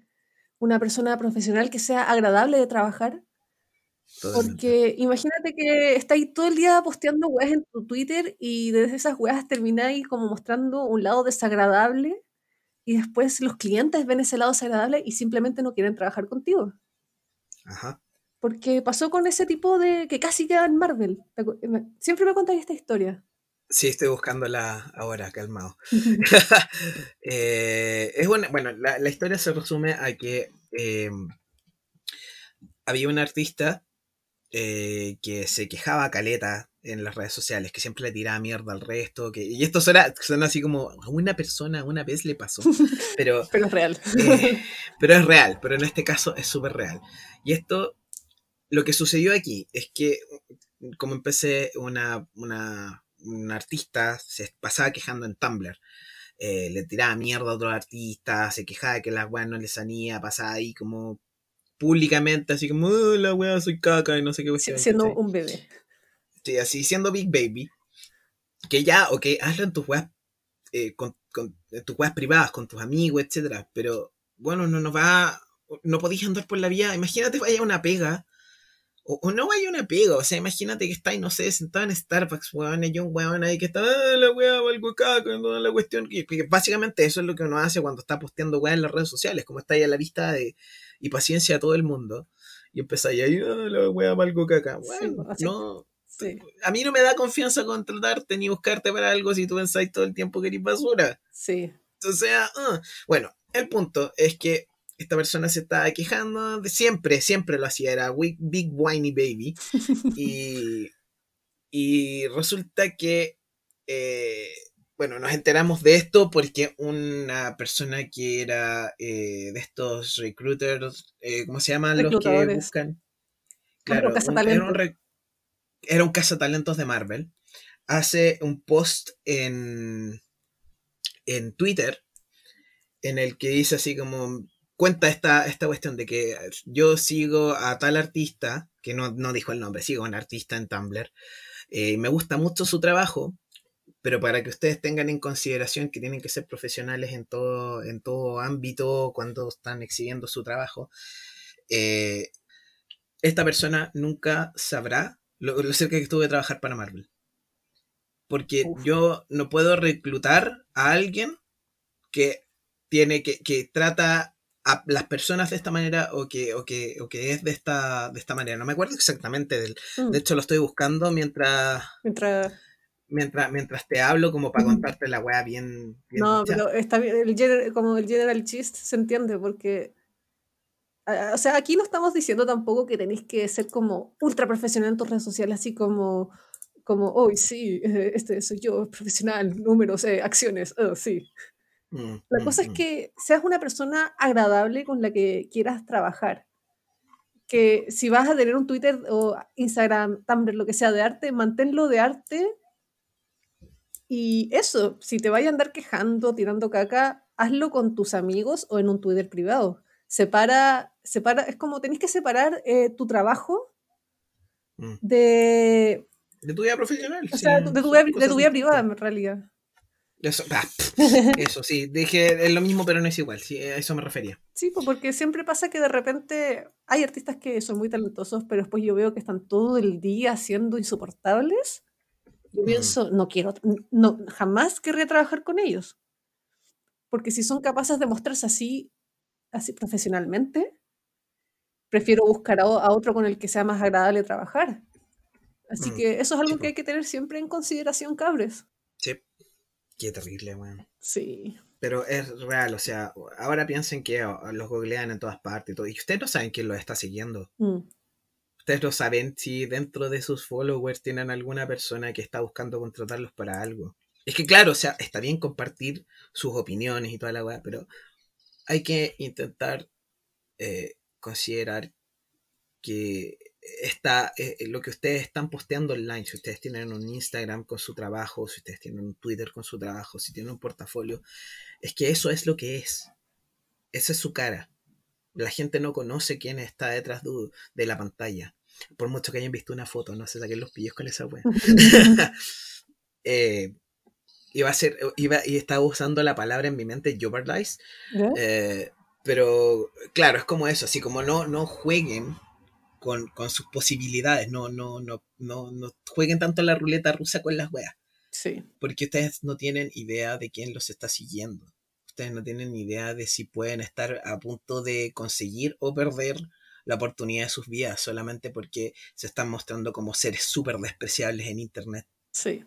una persona profesional que sea agradable de trabajar porque imagínate que estáis todo el día posteando weas en tu Twitter y desde esas weas termináis como mostrando un lado desagradable y después los clientes ven ese lado desagradable y simplemente no quieren trabajar contigo. Ajá. Porque pasó con ese tipo de que casi queda en Marvel. Siempre me contáis esta historia. Sí, estoy buscándola ahora, calmado. Eh, es bueno, bueno la, historia se resume a que em, había un artista eh, que se quejaba caleta en las redes sociales, que siempre le tiraba mierda al resto, que, y esto suena, así como a una persona una vez le pasó, pero, pero es real. Eh, pero es real, pero en este caso es súper real. Y esto, lo que sucedió aquí es que, como empecé, una, una, artista se pasaba quejando en Tumblr. Eh, le tiraba mierda a otros artistas, se quejaba de que las weas no le sanía, pasaba ahí como públicamente, así como, oh, la weá, soy caca y no sé qué Siendo un bebé. Sí, así, siendo Big Baby. Que ya, ok, hazlo en tus weas, eh, con, tus weas privadas, con tus amigos, etcétera. Pero, bueno, no nos va, no podéis andar por la vía. Imagínate vaya una pega. O, no vaya una pega, o sea, imagínate que estáis, no sé, sentado en Starbucks, weón, y un weón ahí que está, ah, la weá, algo caca, toda la cuestión. Que, básicamente eso es lo que uno hace cuando está posteando weá en las redes sociales, como está ahí a la vista de, y paciencia a todo el mundo. Y empezáis ahí, ah, la wea algo caca. Bueno, no. A mí no me da confianza contratarte ni buscarte para algo si tú pensáis todo el tiempo que eres basura. Sí. O sea, ah, bueno, el punto es que esta persona se estaba quejando de siempre, siempre lo hacía, era Big Whiny Baby. y, y resulta que eh, bueno, nos enteramos de esto porque una persona que era eh, de estos recruiters, eh, ¿cómo se llaman los que buscan? Claro, era, un era un cazatalentos de Marvel. Hace un post en, en Twitter en el que dice así como cuenta esta, esta cuestión de que yo sigo a tal artista, que no, dijo el nombre, sigo a un artista en Tumblr, eh, me gusta mucho su trabajo, pero para que ustedes tengan en consideración que tienen que ser profesionales en todo, en todo ámbito cuando están exhibiendo su trabajo, eh, esta persona nunca sabrá lo, cerca que estuve de trabajar para Marvel. Porque yo no puedo reclutar a alguien que tiene que, que trata a las personas de esta manera o que, o que, o que es de esta, de esta manera. No me acuerdo exactamente del. Mm. De hecho, lo estoy buscando mientras. Mientras mientras, mientras te hablo como para contarte la weá bien, No, pero está bien, el como el general chist se entiende porque... O sea, aquí no estamos diciendo tampoco que tenéis que ser como ultra profesional en tus redes sociales, así como, como, hoy sí, eh, este soy yo, profesional, números, eh, acciones, oh, sí. Mm, la cosa es mm, mm. que seas una persona agradable con la que quieras trabajar. que si vas a tener un Twitter o Instagram, Tumblr, lo que sea de arte, manténlo de arte. Y eso, si te vayas a andar quejando, tirando caca, hazlo con tus amigos o en un Twitter privado. Separa, separa, es como tenés que separar eh, tu trabajo Mm. de, De tu vida profesional. o sí, sea, de tu vida, de tu vida privada en realidad. Eso, ah, eso sí, dije, es lo mismo, pero no es igual. Sí, a eso me refería. Sí, pues porque siempre pasa que de repente hay artistas que son muy talentosos, pero después yo veo que están todo el día siendo insoportables. Yo Mm. pienso, no quiero, no, jamás querría trabajar con ellos. Porque si son capaces de mostrarse así, así profesionalmente, prefiero buscar a, otro con el que sea más agradable trabajar. Así Mm, que eso es algo sí, que hay que tener siempre en consideración, cabres. Sí. Qué terrible, weón. Sí. Pero es real, o sea, ahora piensen que oh, los googlean en todas partes y todo. Y ustedes no saben quién los está siguiendo. Mm, Ustedes no saben si dentro de sus followers tienen alguna persona que está buscando contratarlos para algo. Es que claro, o sea, está bien compartir sus opiniones y toda la weá, pero hay que intentar eh, considerar que está, eh, lo que ustedes están posteando online, si ustedes tienen un Instagram con su trabajo, si ustedes tienen un Twitter con su trabajo, si tienen un portafolio, es que eso es lo que es. Esa es su cara. La gente no conoce quién está detrás de, de la pantalla. Por mucho que hayan visto una foto, no se saquen los pillos con esa wea. eh, iba a ser, iba, y estaba usando la palabra en mi mente, jeopardize, ¿Ya? eh, pero claro, es como eso, así como no, no jueguen con, con sus posibilidades, no, no, no, no, no jueguen tanto la ruleta rusa con las weas, Sí. porque ustedes no tienen idea de quién los está siguiendo. Ustedes no tienen idea de si pueden estar a punto de conseguir o perder la oportunidad de sus vidas solamente porque se están mostrando como seres súper despreciables en internet. Sí.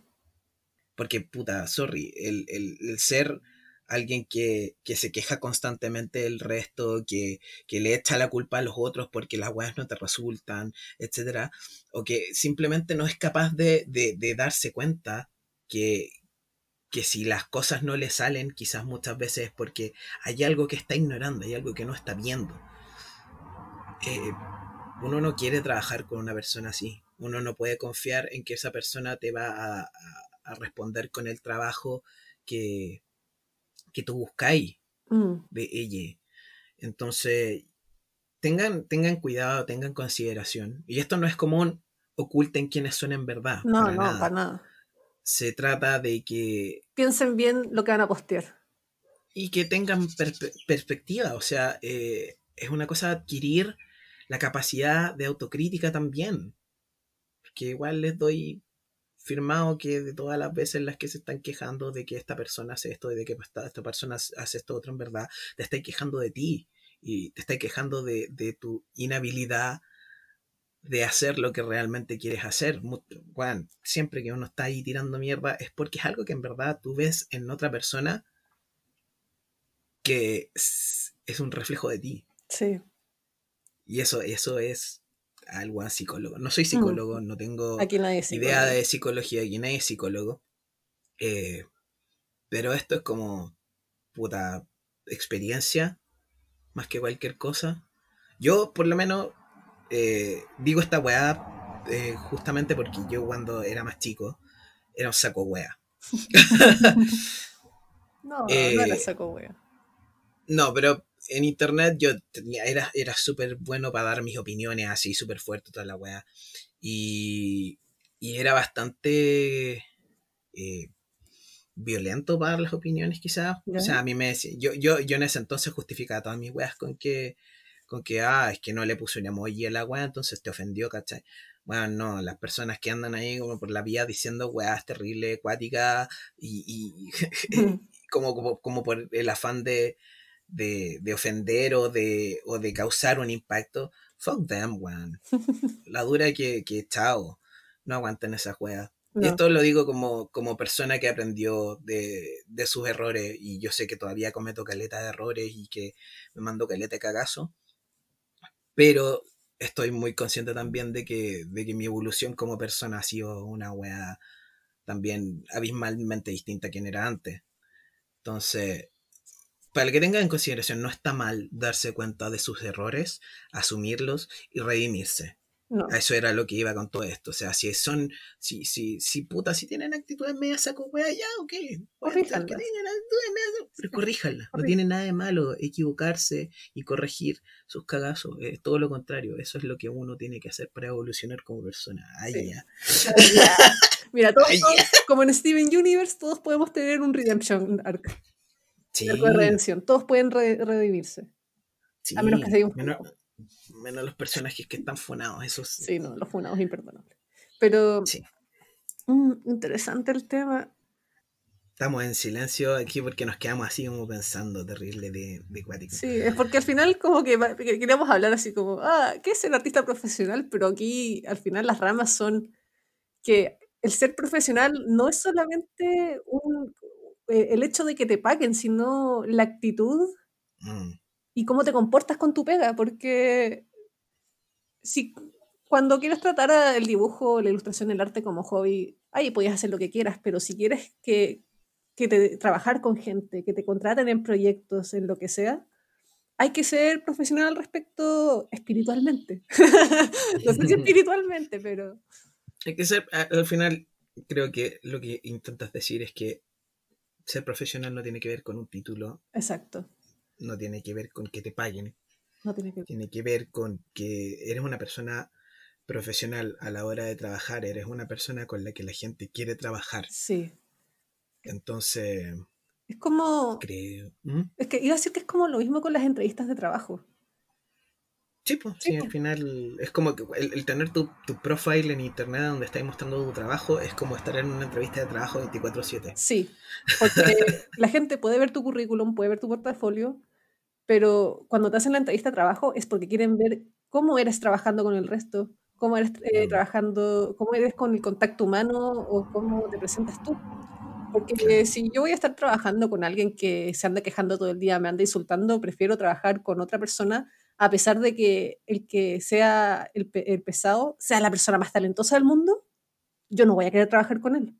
Porque, puta, sorry, el, el- el ser alguien que, que se queja constantemente del resto, que, que le echa la culpa a los otros porque las weas no te resultan, etcétera, o que simplemente no es capaz de, de- de darse cuenta que, que si las cosas no le salen, quizás muchas veces es porque hay algo que está ignorando, hay algo que no está viendo. Eh, uno no quiere trabajar con una persona así. Uno no puede confiar en que esa persona te va a, a- a responder con el trabajo que, que tú buscáis Mm, de ella. Entonces, tengan, tengan cuidado, tengan consideración. Y esto no es como un oculten quiénes son en verdad. No, para no, nada. para nada. Se trata de que Piensen bien lo que van a postear. y que tengan perspe- perspectiva. O sea, eh, es una cosa adquirir la capacidad de autocrítica también. Porque igual les doy firmado que de todas las veces en las que se están quejando de que esta persona hace esto y de que esta, esta persona hace esto otro, en verdad, te estáis quejando de ti y te estáis quejando de, de tu inhabilidad de hacer lo que realmente quieres hacer. Juan, siempre que uno está ahí tirando mierda es porque es algo que en verdad tú ves en otra persona que es, es un reflejo de ti. Sí. Y eso, eso es algo a psicólogo. No soy psicólogo, no tengo Aquí nadie es idea de psicología, aquí nadie es psicólogo. Eh, pero esto es como puta experiencia más que cualquier cosa. Yo, por lo menos, eh, digo esta weá eh, justamente porque yo cuando era más chico era un saco weá. No, no la saco, wea. No, pero en internet yo tenía, era, era súper bueno para dar mis opiniones así, súper fuerte toda la weá. Y, y era bastante eh, violento para dar las opiniones quizás. Ya. O sea, a mí me decía, yo, yo, yo en ese entonces justificaba todas mis weas con que, con que, ah, es que no le puse un emoji a la wea, entonces te ofendió, ¿cachai? Bueno, no, las personas que andan ahí como por la vía diciendo weas terribles, acuáticas y, y- como, como, como por el afán de, de, de ofender o de, o de causar un impacto, fuck them, weón. La dura que, que chao, no aguanten esas weas. Y esto lo digo como, como persona que aprendió de, de sus errores y yo sé que todavía cometo caleta de errores y que me mando caleta de cagazo, pero estoy muy consciente también de que, de que mi evolución como persona ha sido una wea también abismalmente distinta a quien era antes. Entonces, para que tengan en consideración, no está mal darse cuenta de sus errores, asumirlos y redimirse. No. Eso era lo que iba con todo esto. O sea, si son, si, si, si puta, si tienen actitudes media saco wea, ya, ok. Corríjanlas. que tengan actitudes media- pero corríjanla. No tiene nada de malo equivocarse y corregir sus cagazos. Es todo lo contrario. Eso es lo que uno tiene que hacer para evolucionar como persona. Ay, Sí. ya. Mira, todos, Ay, todos- como en Steven Universe, todos podemos tener un redemption arc, Sí, arco de redención. Todos pueden re- redimirse. sí. a menos que sea un menos, menos los personajes que están funados. Esos Sí, no, los funados imperdonables. Pero Sí. mm, interesante el tema. Estamos en silencio aquí porque nos quedamos así como pensando terrible de, de cuático. Sí, es porque al final como que, que queríamos hablar así como, ah, ¿qué es ser artista profesional? Pero aquí al final las ramas son que el ser profesional no es solamente un, el hecho de que te paguen, sino la actitud Mm, y cómo te comportas con tu pega, porque si cuando quieres tratar el dibujo, la ilustración, el arte como hobby, ahí podías hacer lo que quieras, pero si quieres que, que te trabajar con gente, que te contraten en proyectos, en lo que sea, hay que ser profesional al respecto espiritualmente. no sé si espiritualmente, pero Hay que ser, al final, creo que lo que intentas decir es que ser profesional no tiene que ver con un título, exacto. no tiene que ver con que te paguen, No tiene que tiene que ver con que eres una persona profesional a la hora de trabajar, eres una persona con la que la gente quiere trabajar. Sí. Entonces, Es como. creo... ¿Mm? Es que iba a decir que es como lo mismo con las entrevistas de trabajo. Sí, pues, Sí, sí, pues. al final es como que el, el tener tu, tu profile en internet donde estás mostrando tu trabajo es como estar en una entrevista de trabajo 24/7. Sí, porque la gente puede ver tu currículum, puede ver tu portafolio, pero cuando te hacen la entrevista de trabajo es porque quieren ver cómo eres trabajando con el resto, cómo eres eh, trabajando, cómo eres con el contacto humano o cómo te presentas tú. Porque Claro. si yo voy a estar trabajando con alguien que se anda quejando todo el día, me anda insultando, prefiero trabajar con otra persona, a pesar de que el que sea el, pe- el pesado sea la persona más talentosa del mundo, yo no voy a querer trabajar con él.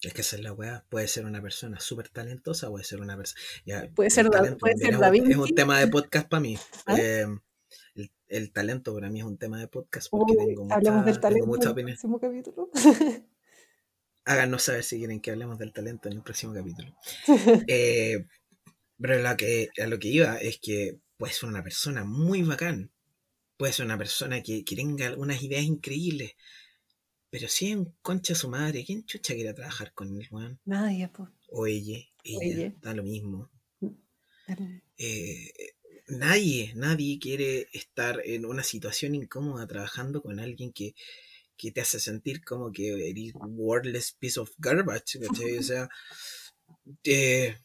Es que esa es la weá. Puede ser una persona súper talentosa, puede ser una persona. Puede ser talento puede ser es, Da un, es un tema de podcast para mí. ¿Ah? Eh, el, el talento para mí es un tema de podcast porque Uy, tengo, hablemos del mucha, tengo talento mucha en el opinión. próximo capítulo. Háganos saber si quieren que hablemos del talento en el próximo capítulo. Eh, pero lo que, a lo que iba es que puede ser una persona muy bacán. Puede ser una persona que, que tenga algunas ideas increíbles. Pero si es un concha su madre, ¿quién chucha quiere trabajar con él, weón? Nadie, pues. O ella, ella, Ella. da lo mismo. Eh, nadie, nadie quiere estar en una situación incómoda trabajando con alguien que, que te hace sentir como que eres wordless piece of garbage, ¿cachai? O sea, eh,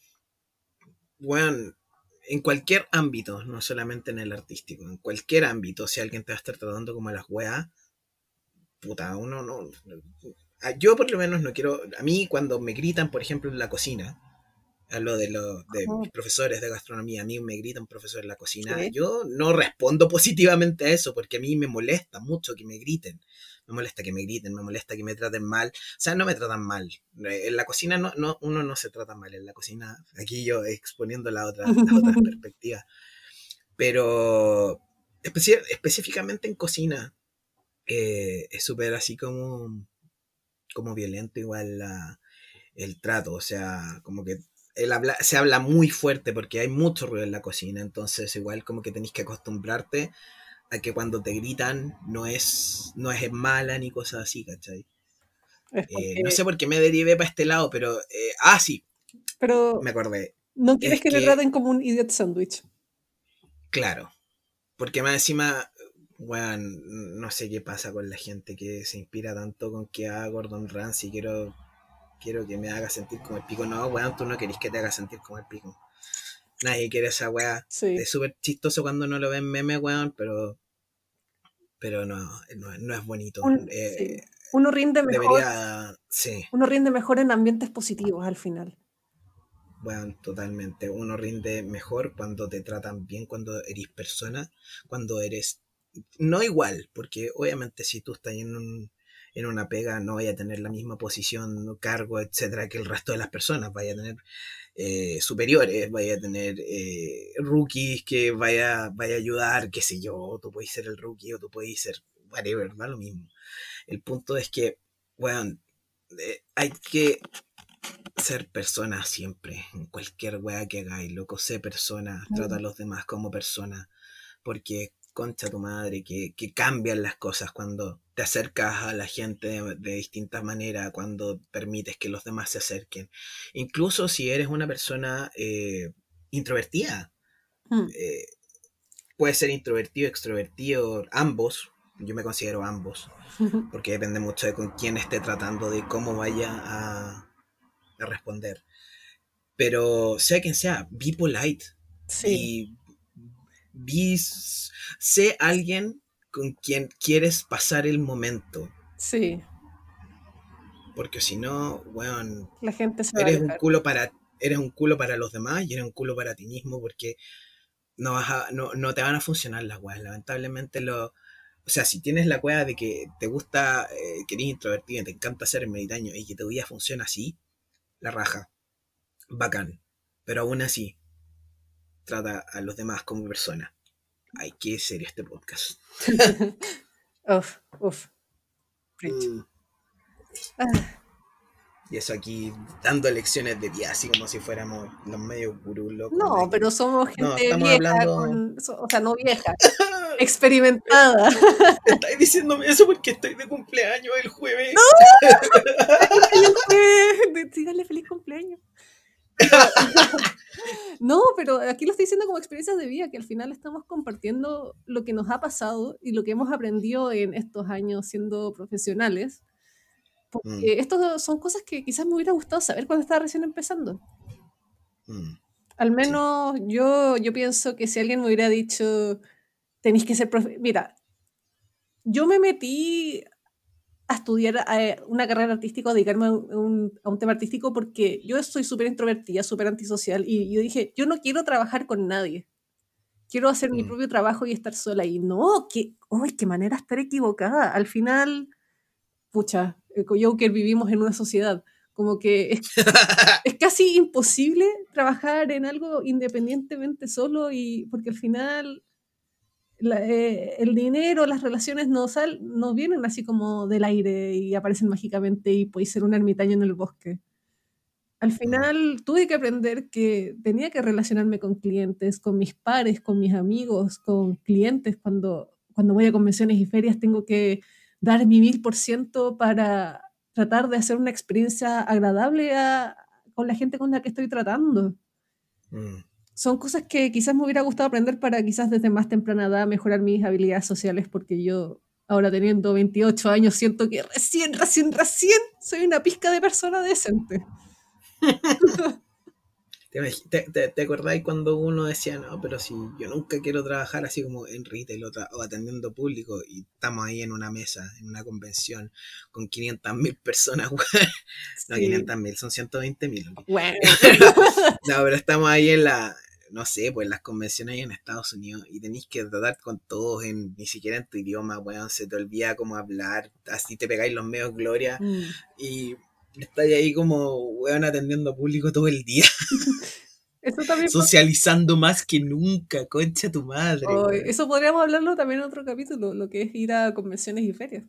en cualquier ámbito, no solamente en el artístico, en cualquier ámbito, si alguien te va a estar tratando como a las weas, puta, uno no. Yo por lo menos no quiero. A mí, cuando me gritan, por ejemplo, en la cocina, hablo de, los de mis profesores de gastronomía, a mí me gritan profesor en la cocina, Sí. yo no respondo positivamente a eso, porque a mí me molesta mucho que me griten. Me molesta que me griten, me molesta que me traten mal. O sea, no me tratan mal. Eh, En la cocina no, no, uno no se trata mal. En la cocina, aquí yo exponiendo la otra, la otra perspectiva. Pero especi- específicamente en cocina, eh, es súper así como, como violento igual la- el trato. O sea, como que el habla, se habla muy fuerte porque hay mucho ruido en la cocina. Entonces igual como que tenéis que acostumbrarte a que cuando te gritan no es, no es mala ni cosas así, ¿cachai? Eh, no sé por qué me derivé para este lado, pero... eh, ah, sí, pero me acordé. no quieres es que, que- traten como un idiot sandwich. Claro. Porque más encima, weón, no sé qué pasa con la gente que se inspira tanto con que haga Gordon Ramsay. Quiero, quiero que me haga sentir como el pico. No, weón, tú no querés que te haga sentir como el pico. Nadie quiere esa weá. Sí. Es súper chistoso cuando no lo ven meme, weón, pero. Pero no, no, no es bonito. Un- Eh, sí. Uno rinde mejor. debería. Sí, Uno rinde mejor en ambientes positivos al final. weón, totalmente. Uno rinde mejor cuando te tratan bien, cuando eres persona, cuando eres. No igual, porque obviamente si tú estás en un, en una pega no vaya a tener la misma posición, cargo, etcétera, que el resto de las personas. Vaya a tener eh, superiores, vaya a tener eh, rookies que vaya, vaya a ayudar, qué sé yo, tú puedes ser el rookie o tú puedes ser whatever, da lo mismo. El punto es que, bueno, eh, hay que ser persona siempre, en cualquier wea que hagáis, loco, sé persona, trata a los demás como persona, porque concha tu madre, que, que, cambian las cosas cuando te acercas a la gente de, distintas maneras, cuando permites que los demás se acerquen. Incluso si eres una persona eh, introvertida, mm. eh, puede ser introvertido, extrovertido, ambos, yo me considero ambos, porque depende mucho de con quién esté tratando, de cómo vaya a, a responder. Pero sea quien sea, be polite. Sí. Y sé alguien con quien quieres pasar el momento. Sí. Porque si no, bueno, la gente eres un culo para eres un culo para los demás y eres un culo para ti mismo porque no vas a, no, no te van a funcionar las weas. Lamentablemente lo o sea, si tienes la cueva de que te gusta, eh, que eres introvertido, te encanta ser meditaño y que tu vida funciona así, la raja. Bacán. Pero aún así, trata a los demás como persona. Hay que ser este podcast. uf, uf. Mm. Ah. Y eso aquí dando lecciones de vida, así como si fuéramos los medios gurús locos. No, pero somos gente vieja, o sea, no vieja, experimentada. Estáis diciéndome eso porque estoy de cumpleaños el jueves. ¡No! Díganle feliz cumpleaños. no, pero aquí lo estoy diciendo como experiencias de vida, que al final estamos compartiendo lo que nos ha pasado y lo que hemos aprendido en estos años siendo profesionales. Porque mm. esto son cosas que quizás me hubiera gustado saber cuando estaba recién empezando. Mm. Al menos yo, yo pienso que si alguien me hubiera dicho, tenéis que ser profe Mira, yo me metí a estudiar eh, una carrera artística, a dedicarme a un, a un tema artístico, porque yo soy súper introvertida, súper antisocial, y yo dije, yo no quiero trabajar con nadie. Quiero hacer mi mm. propio trabajo y estar sola. Y no, qué, qué manera estar equivocada. Al final, pucha, eh, Joker vivimos en una sociedad. Como que es, es, casi imposible trabajar en algo independientemente solo y porque al final eh, el dinero, las relaciones no, sal, no vienen así como del aire y aparecen mágicamente y podéis ser un ermitaño en el bosque. Al final tuve que aprender que tenía que relacionarme con clientes, con mis pares, con mis amigos, con clientes. Cuando, cuando voy a convenciones y ferias tengo que dar mi mil por ciento para tratar de hacer una experiencia agradable con la gente con la que estoy tratando. Mm son cosas que quizás me hubiera gustado aprender para quizás desde más temprana edad mejorar mis habilidades sociales, porque yo ahora teniendo 28 años siento que recién, recién, recién soy una pizca de persona decente. ¿Te, te, te acordáis cuando uno decía, no, pero si yo nunca quiero trabajar así como en retail o, atendiendo público y estamos ahí en una mesa, en una convención con 500 mil personas, no 500 mil, son 120 mil. Bueno. no, pero estamos ahí en la, no sé, pues las convenciones en Estados Unidos y tenéis que tratar con todos en, ni siquiera en tu idioma, weón, se te olvida cómo hablar, así te pegáis los medios gloria mm. y estáis ahí como, weón, atendiendo público todo el día. Eso también Socializando más que nunca, concha tu madre. eso podríamos hablarlo también en otro capítulo, lo que es ir a convenciones y ferias.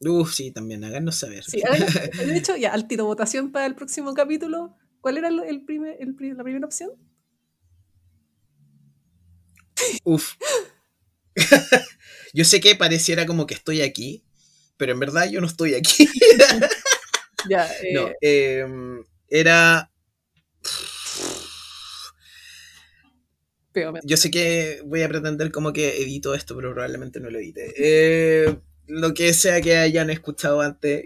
Uf, sí, también, háganos saber. Sí, de hecho, ya, al tiro votación para el próximo capítulo, ¿cuál era el primer, el, la primera opción? Uf. yo sé que pareciera como que estoy aquí, pero en verdad yo no estoy aquí. ya, No, eh, em, era. Yo sé que voy a pretender como que edito esto, pero probablemente no lo edite. Eh, lo que sea que hayan escuchado antes.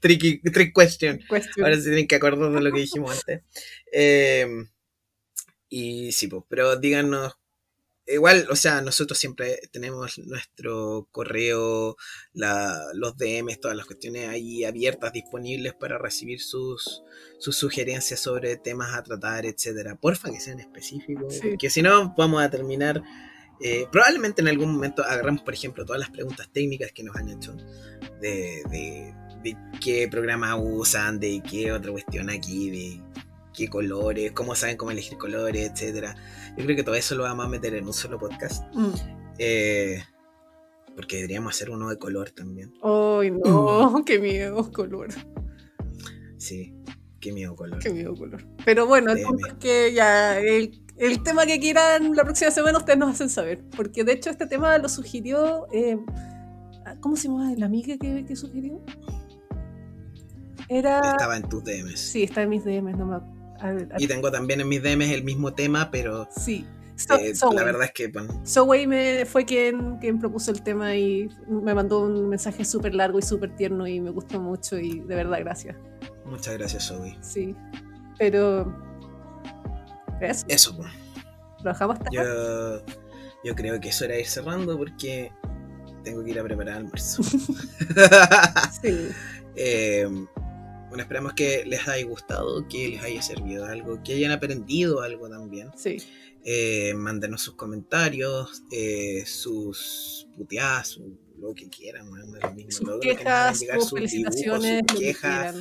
Tricky, trick question. Ahora se tienen que acordar de lo que dijimos antes. Eh, y sí, pues, pero díganos, igual, o sea, nosotros siempre tenemos nuestro correo, la, los DMs, todas las cuestiones ahí abiertas, disponibles para recibir sus, sus sugerencias sobre temas a tratar, etcétera. Porfa, que sean específicos, porque si no, vamos a terminar Eh, probablemente en algún momento agarramos, por ejemplo, todas las preguntas técnicas que nos han hecho de, de, de qué programa usan, de qué otra cuestión aquí, de qué colores, cómo saben cómo elegir colores, etcétera. Yo creo que todo eso lo vamos a meter en un solo podcast. Mm. Eh, porque deberíamos hacer uno de color también. Ay, no, qué miedo, color. Sí, qué miedo color. Qué miedo, color. Pero bueno, que ya el, el tema que quieran la próxima semana ustedes nos hacen saber. Porque de hecho este tema lo sugirió. eh, ¿Cómo se llama la amiga que, que sugirió? Era. Estaba en tus DMs. Sí, está en mis DMs, no me ac- al- al- Y tengo también en mis DMs el mismo tema, pero Sí. So- eh, la verdad es que, bueno, Zoe me, fue quien, quien propuso el tema y me mandó un mensaje súper largo y súper tierno y me gustó mucho y de verdad gracias. muchas gracias, Zoe. Sí. Pero. Eso, Eso, pues. lo dejamos hasta acá. Yo, yo creo que eso era ir cerrando porque tengo que ir a preparar almuerzo. Sí. Eh, bueno, esperamos que les haya gustado, que les haya servido algo, que hayan aprendido algo también. Sí. Eh, mándenos sus comentarios, eh, sus puteadas, su- lo que quieran, man, da lo mismo, Sus todo lo que nos hagan quejas, sus felicitaciones, dibujos, sus quejas,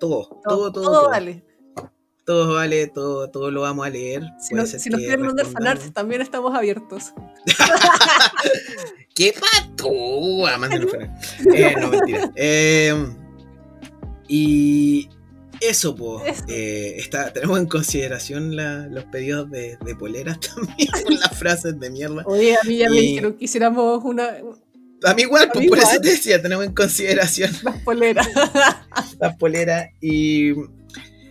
todo, Todo, todo, todo, vale. Todo vale, todo, todo lo vamos a leer. Si, nos- ser si nos que quieren mandar fanarts, también estamos abiertos. ¿Qué pato? Ah. Eh, no, mentira. Eh, y eso, pues. Está, tenemos en consideración la- los pedidos de, de poleras también, con las frases de mierda. Oye, a mí ya me Y- dijeron que hiciéramos una, A mí igual, pues mí por igual. eso te decía, tenemos en consideración unas poleras. las poleras. Y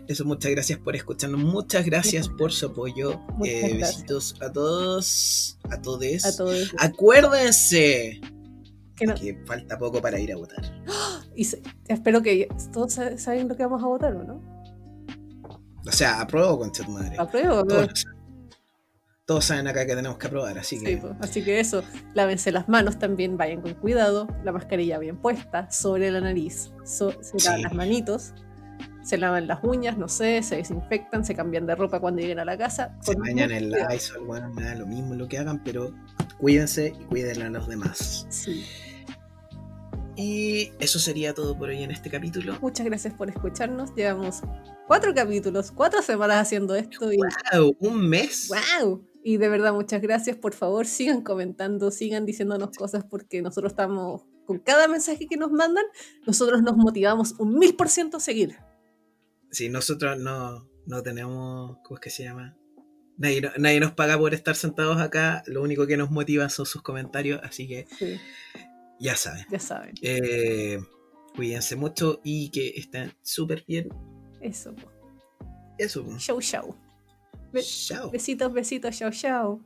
eso, muchas gracias por escucharnos. Muchas gracias por su apoyo. Eh, besitos a todos, a todos. a todos. Acuérdense Que no- que falta poco para ir a votar. Y se- espero que todos sa- saben lo que vamos a votar, ¿o no? O sea, apruebo con tu madre. Apruebo. Todos, todos saben acá que tenemos que aprobar, así Sí, que pues, así que eso, lávense las manos también, vayan con cuidado, la mascarilla bien puesta, sobre la nariz, so- se lavan Sí. las manitos, se lavan las uñas, no sé, se desinfectan, se cambian de ropa cuando lleguen a la casa. se bañan en cuidado. Lysol, bueno, me da lo mismo lo que hagan, pero cuídense y cuiden a los demás. Sí. Y eso sería todo por hoy en este capítulo. Muchas gracias por escucharnos, llevamos cuatro capítulos, cuatro semanas haciendo esto y ¡Wow! ¿Un mes? ¡Wow! Y de verdad, muchas gracias. Por favor, sigan comentando, sigan diciéndonos cosas porque nosotros estamos, con cada mensaje que nos mandan, nosotros nos motivamos un mil por ciento a seguir. Sí, nosotros no, no tenemos. ¿Cómo es que se llama? Nadie, nadie nos paga por estar sentados acá. Lo único que nos motiva son sus comentarios, así que Sí, ya saben. ya saben. Eh, cuídense mucho y que estén súper bien. Eso. Eso. Chau, chau. Be- Chao. Besitos, besitos, chau, chau.